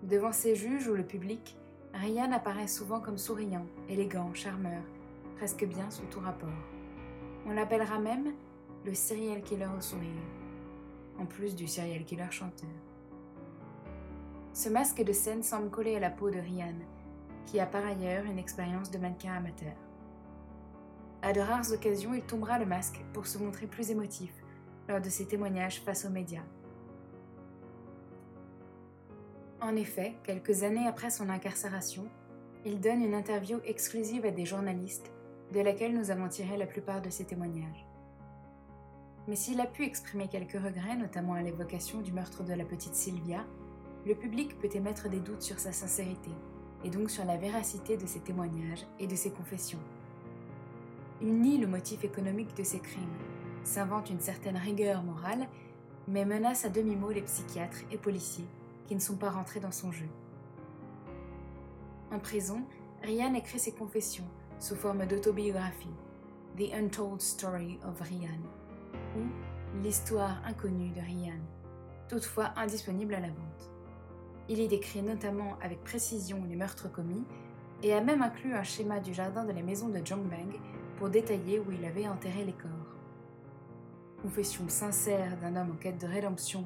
Devant ses juges ou le public, Ryan apparaît souvent comme souriant, élégant, charmeur, presque bien sous tout rapport. On l'appellera même le serial killer au sourire, en plus du serial killer chanteur. Ce masque de scène semble coller à la peau de Ryan, qui a par ailleurs une expérience de mannequin amateur. À de rares occasions, il tombera le masque pour se montrer plus émotif lors de ses témoignages face aux médias. En effet, quelques années après son incarcération, il donne une interview exclusive à des journalistes, de laquelle nous avons tiré la plupart de ses témoignages. Mais s'il a pu exprimer quelques regrets, notamment à l'évocation du meurtre de la petite Sylvia, le public peut émettre des doutes sur sa sincérité et donc sur la véracité de ses témoignages et de ses confessions. Il nie le motif économique de ses crimes, s'invente une certaine rigueur morale, mais menace à demi-mot les psychiatres et policiers qui ne sont pas rentrés dans son jeu. En prison, Ryan écrit ses confessions sous forme d'autobiographie, The Untold Story of Ryan, ou L'histoire inconnue de Ryan, toutefois indisponible à la vente. Il y décrit notamment avec précision les meurtres commis et a même inclus un schéma du jardin de la maison de Jongbang pour détailler où il avait enterré les corps. Confession sincère d'un homme en quête de rédemption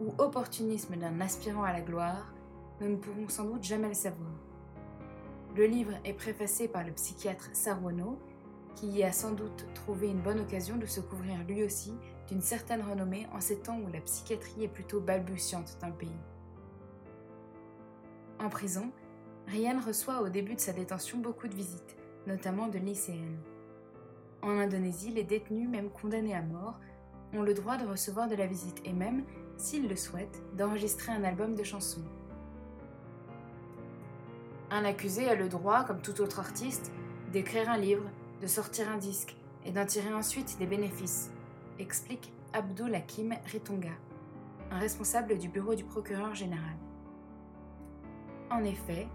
ou opportunisme d'un aspirant à la gloire, nous ne pourrons sans doute jamais le savoir. Le livre est préfacé par le psychiatre Sarwono, qui y a sans doute trouvé une bonne occasion de se couvrir lui aussi d'une certaine renommée en ces temps où la psychiatrie est plutôt balbutiante dans le pays. En prison, Ryan reçoit au début de sa détention beaucoup de visites, notamment de lycéennes. En Indonésie, les détenus, même condamnés à mort, ont le droit de recevoir de la visite et même, s'ils le souhaitent, d'enregistrer un album de chansons. Un accusé a le droit, comme tout autre artiste, d'écrire un livre, de sortir un disque et d'en tirer ensuite des bénéfices, explique Abdul Hakim Ritonga, un responsable du bureau du procureur général. En effet,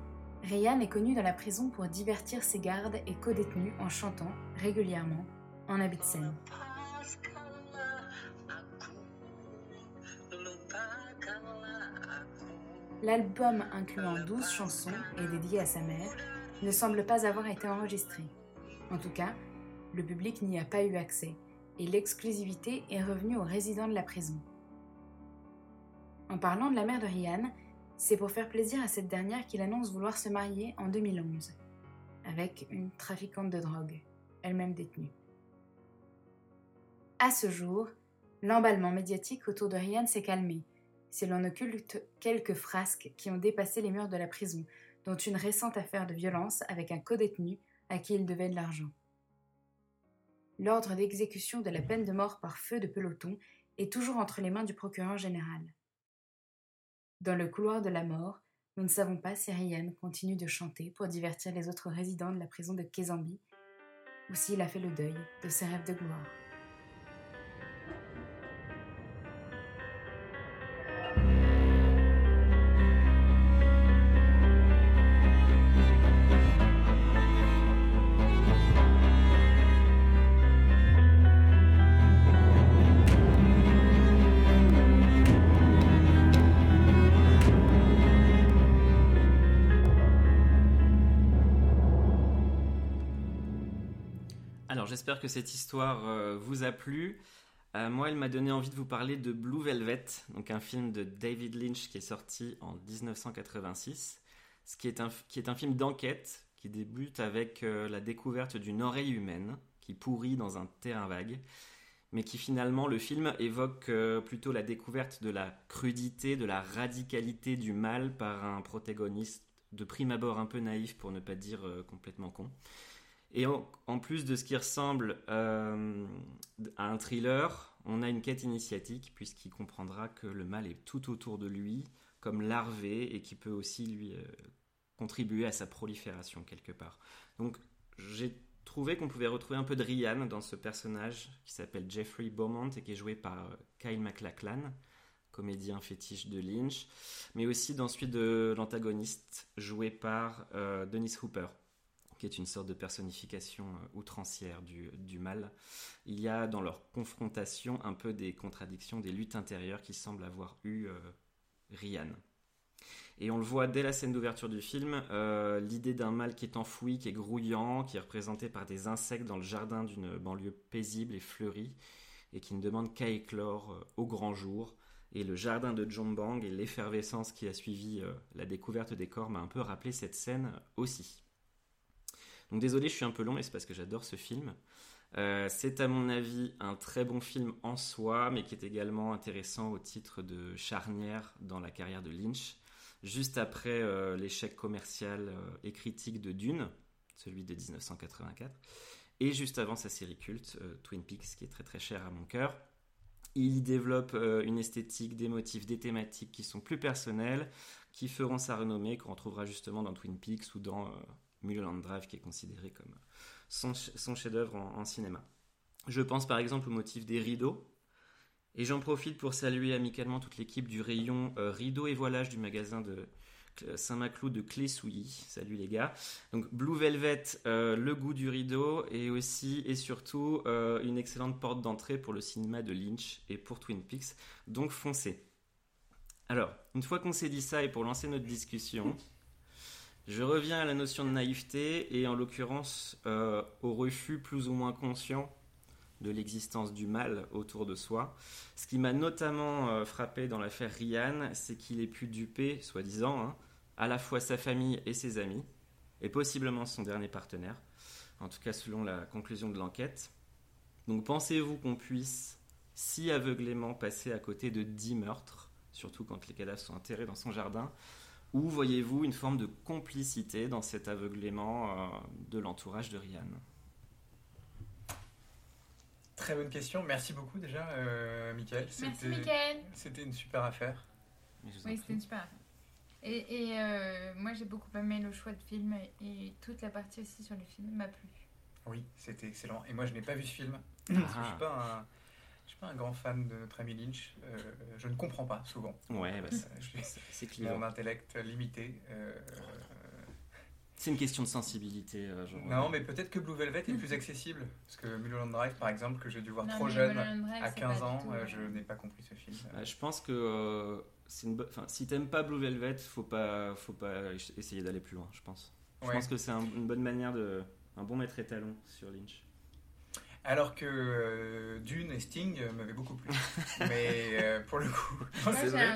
Ryan est connu dans la prison pour divertir ses gardes et co-détenus en chantant régulièrement en habit de scène. L'album incluant 12 chansons et dédié à sa mère ne semble pas avoir été enregistré. En tout cas, le public n'y a pas eu accès et l'exclusivité est revenue aux résidents de la prison. En parlant de la mère de Ryan, c'est pour faire plaisir à cette dernière qu'il annonce vouloir se marier en 2011 avec une trafiquante de drogue, elle-même détenue. À ce jour, L'emballement médiatique autour de Ryan s'est calmé, si l'on occulte quelques frasques qui ont dépassé les murs de la prison, dont une récente affaire de violence avec un codétenu à qui il devait de l'argent. L'ordre d'exécution de la peine de mort par feu de peloton est toujours entre les mains du procureur général. Dans le couloir de la mort, nous ne savons pas si Ryan continue de chanter pour divertir les autres résidents de la prison de Kezambi ou s'il a fait le deuil de ses rêves de gloire. J'espère que cette histoire euh, vous a plu. Euh, moi, elle m'a donné envie de vous parler de Blue Velvet, donc un film de David Lynch qui est sorti en 1986, ce qui est un, qui est un film d'enquête qui débute avec euh, la découverte d'une oreille humaine qui pourrit dans un terrain vague, mais qui finalement, le film évoque plutôt la découverte de la crudité, de la radicalité du mal par un protagoniste de prime abord un peu naïf pour ne pas dire complètement con. Et en, plus de ce qui ressemble euh, à un thriller, on a une quête initiatique puisqu'il comprendra que le mal est tout autour de lui, comme larvé, et qui peut aussi lui euh, contribuer à sa prolifération quelque part. Donc j'ai trouvé qu'on pouvait retrouver un peu de Ryan dans ce personnage qui s'appelle Jeffrey Beaumont et qui est joué par euh, Kyle MacLachlan, comédien fétiche de Lynch, mais aussi dans celui de l'antagoniste joué par Dennis Hooper qui est une sorte de personnification euh, outrancière du, mal. Il y a dans leur confrontation un peu des contradictions, des luttes intérieures qui semblent avoir eu euh, Ryan. Et on le voit dès la scène d'ouverture du film, euh, l'idée d'un mal qui est enfoui, qui est grouillant, qui est représenté par des insectes dans le jardin d'une banlieue paisible et fleurie, et qui ne demande qu'à éclore au grand jour. Et le jardin de Jombang et l'effervescence qui a suivi la découverte des corps m'a un peu rappelé cette scène aussi. Donc désolé, je suis un peu long, mais c'est parce que j'adore ce film. Euh, c'est à mon avis un très bon film en soi, mais qui est également intéressant au titre de charnière dans la carrière de Lynch. Juste après euh, l'échec commercial euh, et critique de Dune, celui de 1984, et juste avant sa série culte, Twin Peaks, qui est très très cher à mon cœur. Il y développe une esthétique, des motifs, des thématiques qui sont plus personnelles, qui feront sa renommée, qu'on retrouvera justement dans Twin Peaks ou dans Mulholland Drive qui est considéré comme son, chef-d'œuvre en, cinéma. Je pense par exemple au motif des rideaux. Et j'en profite pour saluer amicalement toute l'équipe du rayon euh, rideaux et voilage du magasin de Saint-Maclou de Clé-Souilly. Salut les gars. Donc Blue Velvet, euh, le goût du rideau et aussi et surtout euh, une excellente porte d'entrée pour le cinéma de Lynch et pour Twin Peaks. Donc foncez. Alors, une fois qu'on s'est dit ça et pour lancer notre discussion, je reviens à la notion de naïveté et en l'occurrence euh, au refus plus ou moins conscient de l'existence du mal autour de soi. Ce qui m'a notamment euh, frappé dans l'affaire Ryan, c'est qu'il ait pu duper, soi-disant, hein, à la fois sa famille et ses amis, et possiblement son dernier partenaire, en tout cas selon la conclusion de l'enquête. Donc pensez-vous qu'on puisse si aveuglément passer à côté de dix meurtres, surtout quand les cadavres sont enterrés dans son jardin, ou voyez-vous une forme de complicité dans cet aveuglément euh, de l'entourage de Ryan? Très bonne question. Merci beaucoup déjà, euh, Michael. Merci, Michael. C'était une super affaire. Oui, c'était une super affaire. Et, euh, moi, j'ai beaucoup aimé le choix de film et, toute la partie aussi sur le film m'a plu. Oui, c'était excellent. Et moi, je n'ai pas vu ce film. Ah. je ne suis pas un je pas un grand fan de notre ami Lynch. Euh, je ne comprends pas souvent. Ouais, bah, c'est clair. Mon intellect limité. Euh, c'est une question de sensibilité. Euh, non, mais peut-être que Blue Velvet est plus accessible. Parce que Mulholland Drive, par exemple, que j'ai dû voir trop jeune, à 15 ans, je n'ai pas compris ce film. Bah, je pense que une enfin, si t'aimes pas Blue Velvet, faut pas, faut pas essayer d'aller plus loin, je pense. Je pense que c'est une bonne manière de, un bon maître étalon sur Lynch. Alors que euh, Dune et Sting euh, m'avaient beaucoup plu. Mais euh, pour le coup. c'est vrai.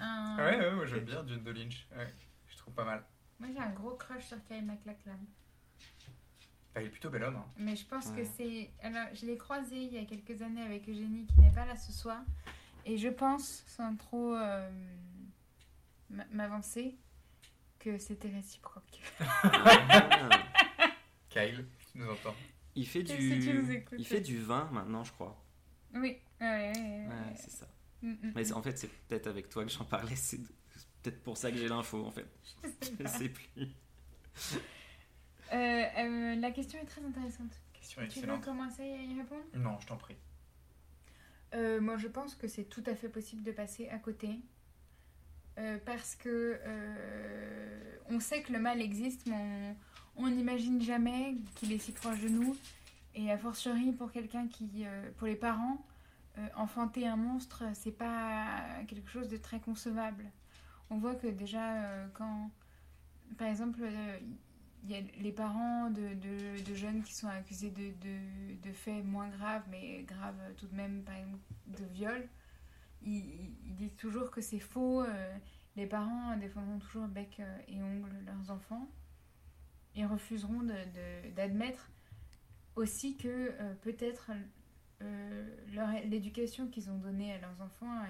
Un, Ouais, ouais, moi j'aime bien Dune de Lynch. Ouais, je trouve pas mal. Moi j'ai un gros crush sur Kyle MacLachlan. Bah, il est plutôt bel homme. hein. Mais je pense Ouais. que c'est. Alors, je l'ai croisé il y a quelques années avec Eugénie qui n'est pas là ce soir. Et je pense, sans trop euh, m'avancer, que c'était réciproque. Ah. Kyle, tu nous entends? Il fait du, il fait du vin maintenant, je crois. Oui, ouais, ouais, ouais, Ouais, ouais. c'est ça. Mm, mm, Mais mm. en fait, c'est peut-être avec toi que j'en parlais. C'est peut-être pour ça que j'ai l'info, en fait. Je sais pas. sais plus. Euh, euh, la question est très intéressante. Question Tu veux excellente. commencer à y répondre? Non, je t'en prie. Euh, moi, je pense que c'est tout à fait possible de passer à côté. Euh, parce que euh, on sait que le mal existe, mais on n'imagine jamais qu'il est si proche de nous. Et a fortiori pour quelqu'un qui, euh, pour les parents, euh, enfanter un monstre, c'est pas quelque chose de très concevable. On voit que déjà euh, quand, par exemple, il y a les parents de, de- jeunes qui sont accusés de, faits moins graves, mais graves tout de même, par exemple, de viol. Ils, disent toujours que c'est faux. les parents défendront toujours bec et ongles leurs enfants. Ils refuseront d'admettre aussi que euh, peut-être euh, l'éducation qu'ils ont donnée à leurs enfants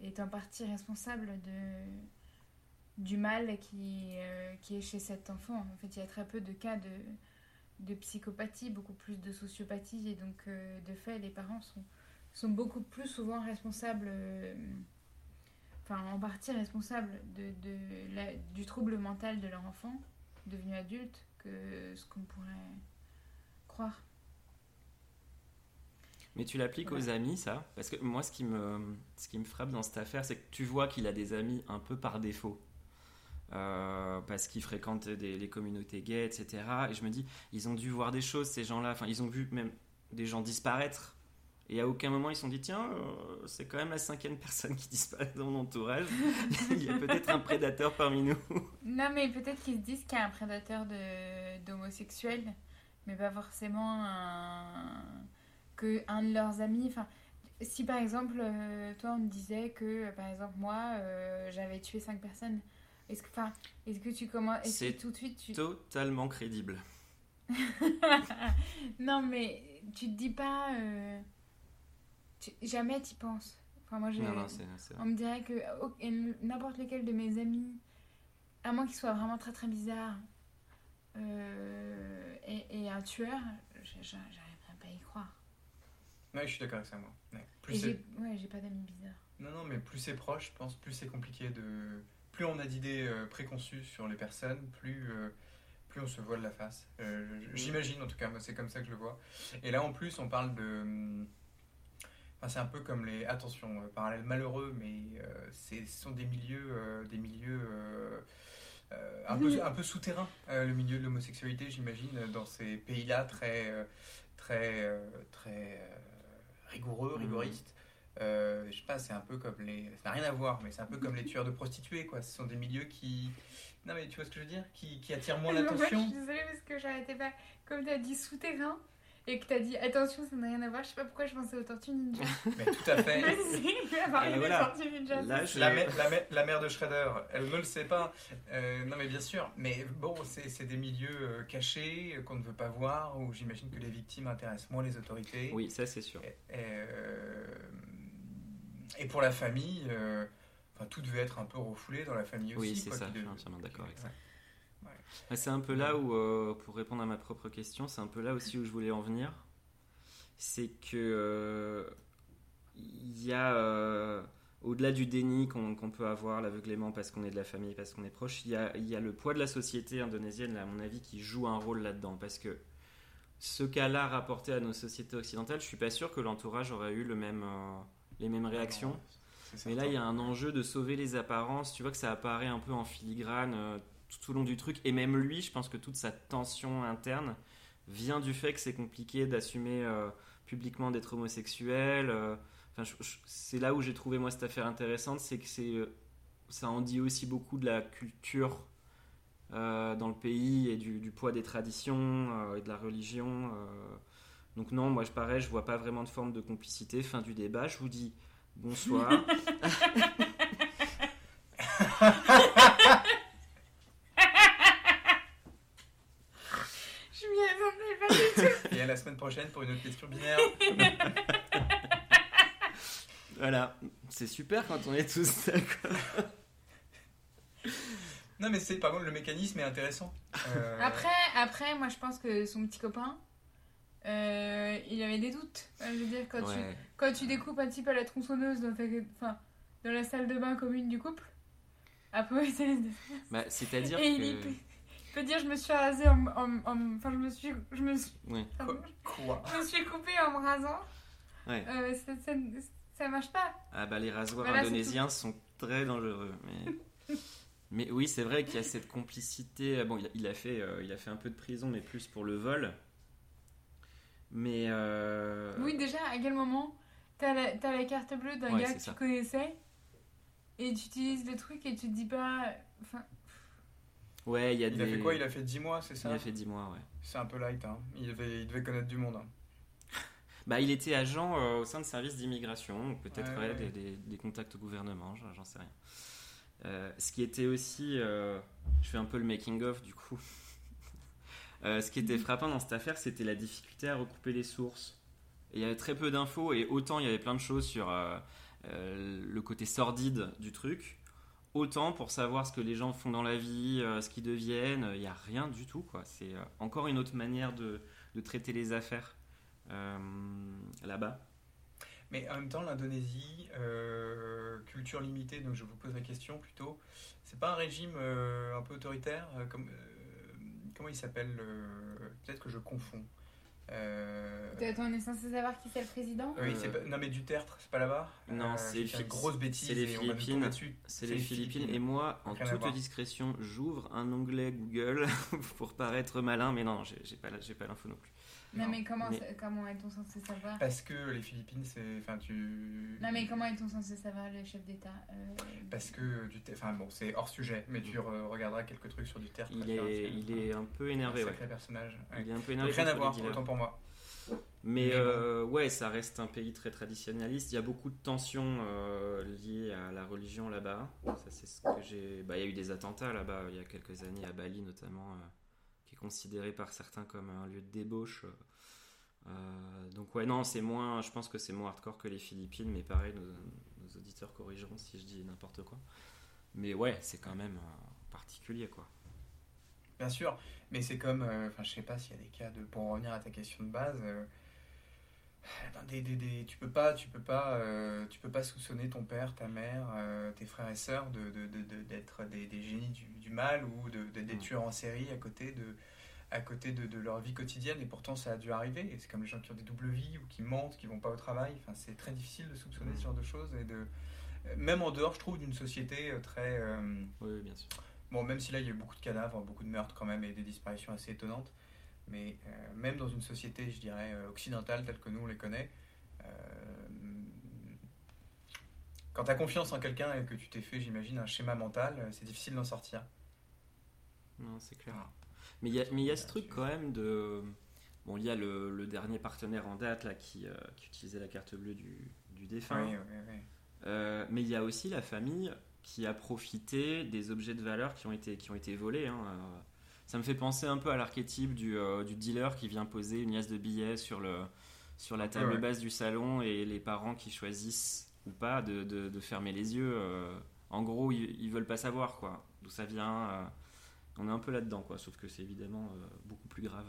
est, en partie responsable de, du mal qui, euh, qui est chez cet enfant. En fait, il y a très peu de cas de, de psychopathie, beaucoup plus de sociopathie, et donc de fait, les parents sont, sont beaucoup plus souvent responsables, enfin en partie responsables de, de du trouble mental de leur enfant devenu adulte que ce qu'on pourrait croire. Mais tu l'appliques aux amis, ça? Parce que moi, ce qui, me, ce qui me frappe dans cette affaire, c'est que tu vois qu'il a des amis un peu par défaut. Euh, parce qu'il fréquente des, les communautés gays, etc. Et je me dis, ils ont dû voir des choses, ces gens-là. Enfin, ils ont vu même des gens disparaître. Et à aucun moment, ils se sont dit, tiens, euh, c'est quand même la cinquième personne qui disparaît dans mon entourage. Il y a peut-être un prédateur parmi nous. Non, mais peut-être qu'ils se disent qu'il y a un prédateur de- d'homosexuels, mais pas forcément un, que un de leurs amis. Enfin, si par exemple, euh, toi, on te disait que, euh, par exemple, moi, euh, j'avais tué cinq personnes, est-ce que, enfin, est-ce que tu commences, est-ce que tout de suite tu... Totalement crédible. non, mais tu te dis pas, euh, tu- jamais t'y penses. Enfin, moi, j'ai... Non, non, c'est c'est vrai. On me dirait que oh, n'importe lequel de mes amis, à moins qu'il soit vraiment très très bizarre, euh, et, et un tueur, j'arriverais pas à y croire. Ouais, je suis d'accord avec ça, moi. Ouais. Plus Et c'est- j'ai ouais, j'ai pas d'amis bizarres. Non, non, mais plus c'est proche, je pense, plus c'est compliqué de. Plus on a d'idées euh, préconçues sur les personnes, plus, euh, plus on se voile la face. J'imagine, en tout cas, moi, c'est comme ça que je le vois. Et là, en plus, on parle de. Enfin, c'est un peu comme les. Attention, euh, parallèle malheureux, mais euh, c'est- ce sont des milieux, euh, des milieux euh, euh, un, peu, un peu souterrains, le milieu de l'homosexualité, j'imagine, dans ces pays-là très, très, très rigoureux, Mhm. rigoristes. Euh, je sais pas, c'est un peu comme les. Ça n'a rien à voir, mais c'est un peu comme les tueurs de prostituées, quoi. Ce sont des milieux qui. Non, mais tu vois ce que je veux dire? Qui, qui attirent moins moi, je l'attention. suis désolée parce que j'arrêtais pas. Comme tu as dit souterrain et que tu as dit attention, ça n'a rien à voir, je sais pas pourquoi je pensais aux tortues ninja. Mais tout à fait. Mais si, il va parler Et des voilà. tortues ninja. Là, je- La, mè- la, mè- la mère de Shredder, elle ne le sait pas. Euh, non, mais bien sûr. Mais bon, c'est c'est des milieux euh, cachés euh, qu'on ne veut pas voir, où j'imagine que les victimes intéressent moins les autorités. Oui, ça c'est sûr. Et, euh, et pour la famille, euh, enfin, tout devait être un peu refoulé dans la famille aussi. Oui, c'est ça, je suis entièrement d'accord avec ça. Ouais. Ouais, C'est un peu là où, euh, pour répondre à ma propre question, c'est un peu là aussi où je voulais en venir. C'est que euh, il y a, euh, au-delà du déni qu'on peut avoir, l'aveuglément parce qu'on est de la famille, parce qu'on est proche, il y a, il y a le poids de la société indonésienne, à mon avis, qui joue un rôle là-dedans. Parce que ce cas-là rapporté à nos sociétés occidentales, je suis pas sûr que l'entourage aurait eu le même, euh, les mêmes réactions. C'est Mais là, il y a un enjeu de sauver les apparences. Tu vois que ça apparaît un peu en filigrane tout au long du truc. Et même lui, je pense que toute sa tension interne vient du fait que c'est compliqué d'assumer euh, publiquement d'être homosexuel. euh. Enfin, c'est là où j'ai trouvé moi cette affaire intéressante, c'est que c'est euh, ça en dit aussi beaucoup de la culture euh, dans le pays et du, du poids des traditions et de la religion. Donc non, moi je pareil, je vois pas vraiment de forme de complicité. Fin du débat. Je vous dis bonsoir. Je m'y semaine prochaine pour une autre question binaire. Voilà, c'est super quand on est tous d'accord. non, mais c'est par contre le mécanisme est intéressant. Euh, Après, après, moi je pense que son petit copain, euh, il avait des doutes. Euh, Je veux dire, quand, tu, quand tu découpes un petit peu la tronçonneuse dans, ta, enfin, dans la salle de bain commune du couple, après, c'est. Bah, C'est-à-dire Et il il peut dire Je me suis rasé en. en- en- Enfin, je me suis. Je me suis, pardon, Quoi je me suis coupé en me rasant. Ouais. Euh, ça, ça, ça marche pas. Ah bah les rasoirs Voilà, indonésiens sont très dangereux. Mais, mais oui, c'est vrai qu'il y a cette complicité. Bon, il a, il a fait, euh, il a fait un peu de prison, mais plus pour le vol. Mais euh, Oui, déjà, à quel moment t'as la, t'as la carte bleue d'un Ouais, gars que tu connaissais et tu utilises le truc et tu te dis pas. Enfin, ouais, il y a Il des. a fait quoi? Il a fait 10 mois, c'est Il ça a fait 10 mois, ouais. C'est un peu light, hein. Il, devait, il devait connaître du monde. hein. Bah, il était agent euh, au sein de services d'immigration, donc peut-être Ouais. Des, des- des contacts au gouvernement, j'en sais rien. Euh, ce qui était aussi, euh, je fais un peu le making of du coup. Ce qui était frappant dans cette affaire, c'était la difficulté à recouper les sources. Et il y avait très peu d'infos et autant il y avait plein de choses sur le côté sordide du truc, autant pour savoir ce que les gens font dans la vie, euh, ce qu'ils deviennent, il n'y a rien du tout quoi. C'est euh, encore une autre manière de, de traiter les affaires euh, là-bas. Mais en même temps, l'Indonésie, euh, culture limitée, donc je vous pose la question plutôt, c'est pas un régime euh, un peu autoritaire euh, comme, euh, Comment il s'appelle euh, Peut-être que je confonds. Euh, peut-être on est censé savoir qui c'est le président oui, Euh, c'est pas- non mais Duterte, c'est pas là-bas? Non, Euh, c'est une grosse bêtise c'est les Philippines. C'est les Philippines. Et moi, en toute discrétion, j'ouvre un onglet Google pour paraître malin, mais non, j'ai j'ai pas, la- j'ai pas l'info non plus. Non, mais comment, Mais- comment est-on censé savoir Parce que les Philippines, c'est, enfin tu. Non, mais comment est-on censé savoir le chef d'État euh, Parce que du, enfin bon, c'est hors sujet, mais tu re- regarderas quelques trucs sur Duterte. Il très est, il est un peu énervé, un ouais. sacré personnage. ouais. Il est un peu Donc, énervé. rien à voir, autant pour moi. Mais Mais euh, ouais, ça reste un pays très traditionnaliste. Il y a beaucoup de tensions euh, liées à la religion là-bas. Ça, c'est ce que j'ai. Bah, il y a eu des attentats là-bas il y a quelques années à Bali notamment, euh, considéré par certains comme un lieu de débauche. Euh, donc ouais, non, c'est moins. Je pense que c'est moins hardcore que les Philippines, mais pareil, nos, auditeurs corrigeront si je dis n'importe quoi. Mais ouais, c'est quand même euh, particulier quoi. Bien sûr, mais c'est comme, euh, enfin, je sais pas s'il y a des cas de, pour en revenir à ta question de base, euh, des, des- des- tu peux pas, tu peux pas, euh, tu peux pas soupçonner ton père, ta mère, euh, tes frères et sœurs de, de- de- de- d'être des, génies du, du mal ou de, de- des Mm. tueurs en série à côté de, à côté de, de leur vie quotidienne et pourtant ça a dû arriver. C'est comme les gens qui ont des doubles vies ou qui mentent, qui vont pas au travail. Enfin, c'est très difficile de soupçonner ce genre de choses et de, euh, même en dehors, je trouve, d'une société très euh, Oui, oui, bien sûr. Bon, même si là il y a eu beaucoup de cadavres, beaucoup de meurtres quand même et des disparitions assez étonnantes, mais euh, même dans une société, je dirais, euh, occidentale telle que nous on les connaît, euh, quand tu as confiance en quelqu'un et que tu t'es fait, j'imagine, un schéma mental, c'est difficile d'en sortir. Non, c'est clair. Ah. Mais il y a, mais y a ce truc quand même de. Bon, il y a le, le dernier partenaire en date là qui, euh, qui utilisait la carte bleue du, du défunt. Oui, oui, oui. Euh, mais il y a aussi la famille qui a profité des objets de valeur qui ont été, qui ont été volés. hein. Ça me fait penser un peu à l'archétype du, euh, du dealer qui vient poser une liasse de billets sur, le, sur la table ouais. basse du salon et les parents qui choisissent ou pas de, de- de fermer les yeux. euh. en gros, ils, ils veulent pas savoir quoi, d'où ça vient. euh. on est un peu là-dedans, quoi, sauf que c'est évidemment euh, beaucoup plus grave.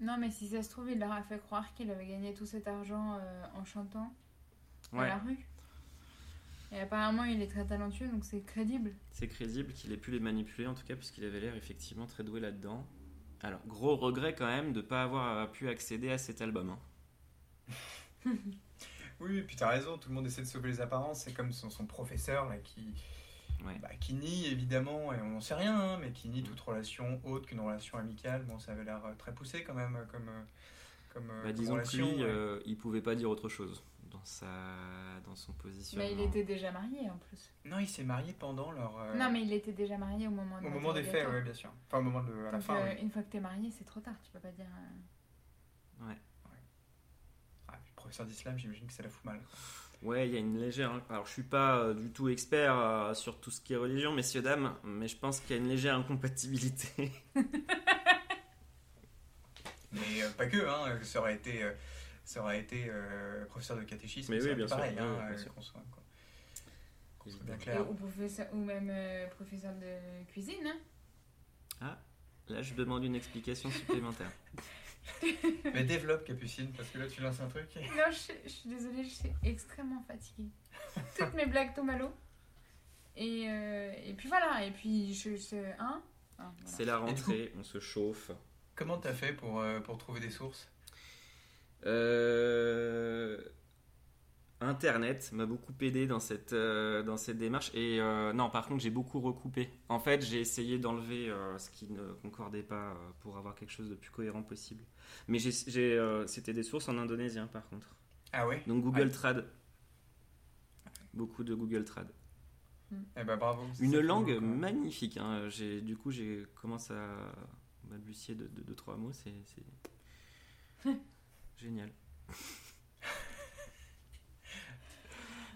Non, mais si ça se trouve, il leur a fait croire qu'il avait gagné tout cet argent euh, en chantant à la rue. Et apparemment, il est très talentueux, donc c'est crédible. c'est crédible qu'il ait pu les manipuler, en tout cas, puisqu'il avait l'air effectivement très doué là-dedans. Alors, gros regret quand même de ne pas avoir pu accéder à cet album. hein. Oui, et puis tu as raison, tout le monde essaie de sauver les apparences, c'est comme son, son professeur là, qui, Ouais. bah, qui nie évidemment, et on n'en sait rien, hein, mais qui nie Mm. toute relation autre qu'une relation amicale. Bon, ça avait l'air euh, très poussé quand même euh, comme, comme, euh, Bah, comme disons que relation. lui, ouais. euh, il pouvait pas dire autre chose dans, sa... dans son positionnement. Mais il était déjà marié en plus. Non, il s'est marié pendant leur. euh, Non, mais il était déjà marié au moment de Au moment des faits, oui, bien sûr. Enfin, au moment de. À la fin, euh, oui. une fois que t'es marié, c'est trop tard, tu peux pas dire. euh, Ah, puis le professeur d'islam, j'imagine que ça la fout mal. quoi. Ouais, il y a une légère. Alors, je suis pas euh, du tout expert euh, sur tout ce qui est religion, messieurs, dames, mais je pense qu'il y a une légère incompatibilité. Mais euh, pas que, hein, ça aurait été, euh, ça aurait été euh, professeur de catéchisme, Mais oui, bien sûr, pareil, hein, oui, bien sûr. qu'on soit, quoi. Qu'on soit bien Évidemment. clair. Ou, professeur, ou même euh, professeur de cuisine. Hein. Là, je demande une explication supplémentaire. Mais développe, Capucine, parce que là, tu lances un truc. et- Non, je, je suis désolée, je suis extrêmement fatiguée. Toutes mes blagues tombent à l'eau. Et, euh, et puis voilà, et puis je. je hein Ah, voilà. C'est la rentrée, on se chauffe. Comment t'as fait pour, euh, pour trouver des sources? Euh, Internet m'a beaucoup aidé dans cette, euh, dans cette démarche. Et euh, non, par contre, j'ai beaucoup recoupé. En fait, j'ai essayé d'enlever euh, ce qui ne concordait pas euh, pour avoir quelque chose de plus cohérent possible. Mais euh, c'était des sources en indonésien, par contre. Ah ouais? Donc Google Ouais. Trad. Beaucoup de Google Trad. Eh ben bravo. Une langue magnifique. hein. J'ai, du coup, j'ai commencé à balbutier de, de, deux, trois mots. C'est génial.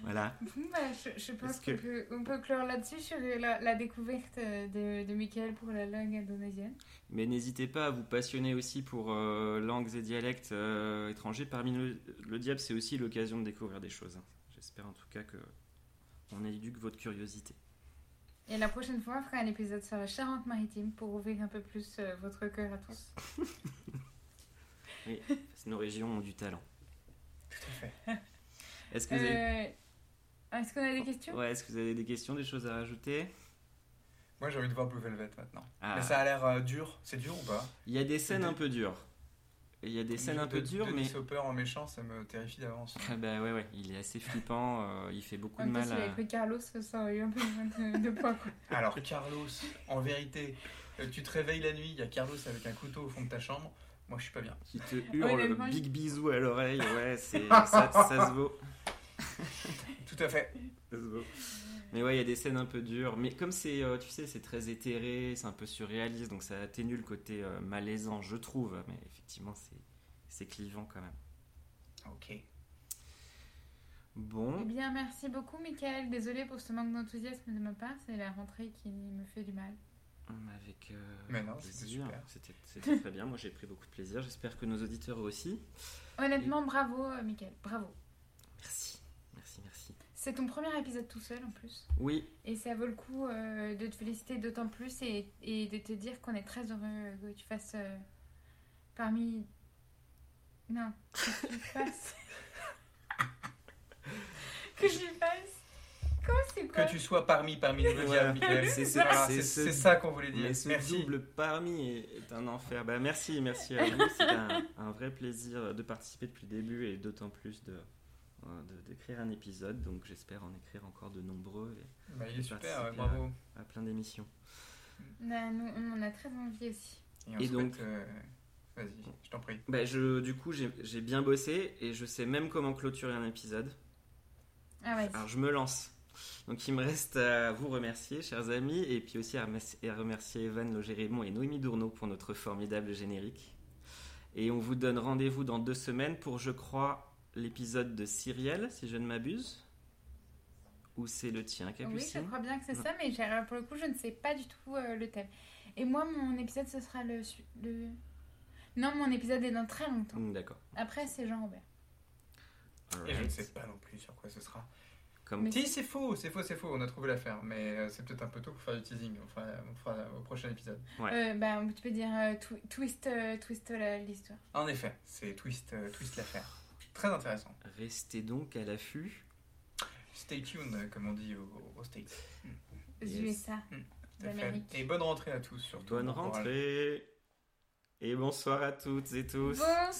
voilà. Bah, je, je pense que- qu'on peut, clore là-dessus sur la, la découverte de, de Michael pour la langue indonésienne. Mais n'hésitez pas à vous passionner aussi pour euh, langues et dialectes euh, étrangers. Parmi le, le diable, c'est aussi l'occasion de découvrir des choses. hein. J'espère en tout cas que on éduque votre curiosité. Et la prochaine fois, on fera un épisode sur la Charente-Maritime pour ouvrir un peu plus euh, votre cœur à tous. Oui, parce que nos régions ont du talent. Tout à fait. Est-ce que vous avez... Euh, Est-ce qu'on a des questions? Ouais, est-ce que vous avez des questions, des choses à rajouter? Moi, j'ai envie de voir Blue Velvet maintenant. Ah, Mais ça a l'air euh, dur. C'est dur ou pas? Il y a des scènes de- un peu dures. Il y a des scènes un peu De- dures, Denis mais... Hopper en méchant, ça me terrifie d'avance. Ah bah ouais, ouais, il est assez flippant, euh, il fait beaucoup En de mal avait à... pris Carlos, ça aurait eu un peu moins de, de poids. Quoi. Alors, Carlos, en vérité, tu te réveilles la nuit, il y a Carlos avec un couteau au fond de ta chambre. Moi, je suis pas bien. Qui te hurle je- big bisou à l'oreille, ouais, c'est... ça, ça se vaut. Tout à fait. Ça se vaut. Mais ouais, il y a des scènes un peu dures. Mais comme c'est, euh, tu sais, c'est très éthéré, c'est un peu surréaliste, donc ça atténue le côté euh, malaisant, je trouve. Mais effectivement, c'est, c'est clivant quand même. Ok. Eh Bon, bien, merci beaucoup, Michael. Désolée pour ce manque d'enthousiasme de ma part, c'est la rentrée qui me fait du mal. Avec euh, Mais non, c'était super. Très bien. Moi, j'ai pris beaucoup de plaisir. J'espère que nos auditeurs aussi. Honnêtement, bravo, euh, Michael, bravo. Merci, merci, merci. C'est ton premier épisode tout seul en plus. Oui, Et ça vaut le coup euh, de te féliciter d'autant plus et, et de te dire qu'on est très heureux que tu fasses euh, parmi. Non, que tu fasses. que je fasse. Que tu sois parmi parmi nous, Voilà. C'est- ce- ça qu'on voulait dire. Mais ce Merci. double parmi est, un enfer. Bah, merci, merci à vous. C'est un, un vrai plaisir de participer depuis le début et d'autant plus de, euh, de- d'écrire un épisode. Donc j'espère en écrire encore de nombreux et Bah, il est super, ouais, bravo. à plein d'émissions. Bah, nous, on en a très envie aussi. Et, on Et donc- euh, Vas-y, je t'en prie. Bah, je, du coup, j'ai, j'ai bien bossé et je sais même comment clôturer un épisode. Ah ouais. Alors je me lance. Donc il me reste à vous remercier, chers amis, et puis aussi à remercier, Evan Logérémont et Noémie Dourneau pour notre formidable générique. Et on vous donne rendez-vous dans deux semaines pour, je crois, l'épisode de Cyrielle, si je ne m'abuse. Ou c'est le tien, Oui, je Capucine crois bien que c'est ça, mais pour le coup, je ne sais pas du tout euh, le thème. Et moi, mon épisode, ce sera le, le... Non, mon épisode est dans très longtemps. D'accord. Après, c'est Jean-Robert. Et je ne sais pas non plus sur quoi ce sera. Comme Mais- Si, c'est faux, c'est faux, c'est faux, on a trouvé l'affaire. Mais euh, c'est peut-être un peu tôt pour faire du teasing. On fera, on fera au prochain épisode. Ouais. Euh, bah, tu peux dire euh, twi- twist, euh, twist l'histoire. En effet, c'est twist, euh, twist l'affaire. Très intéressant. Restez donc à l'affût. Stay tuned, comme on dit aux, aux States. Aux Yes. USA. D'Amérique. Et bonne rentrée à tous, surtout. Bonne rentrée. Et bonsoir à toutes et tous. Bonsoir.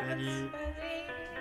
Salut. Salut.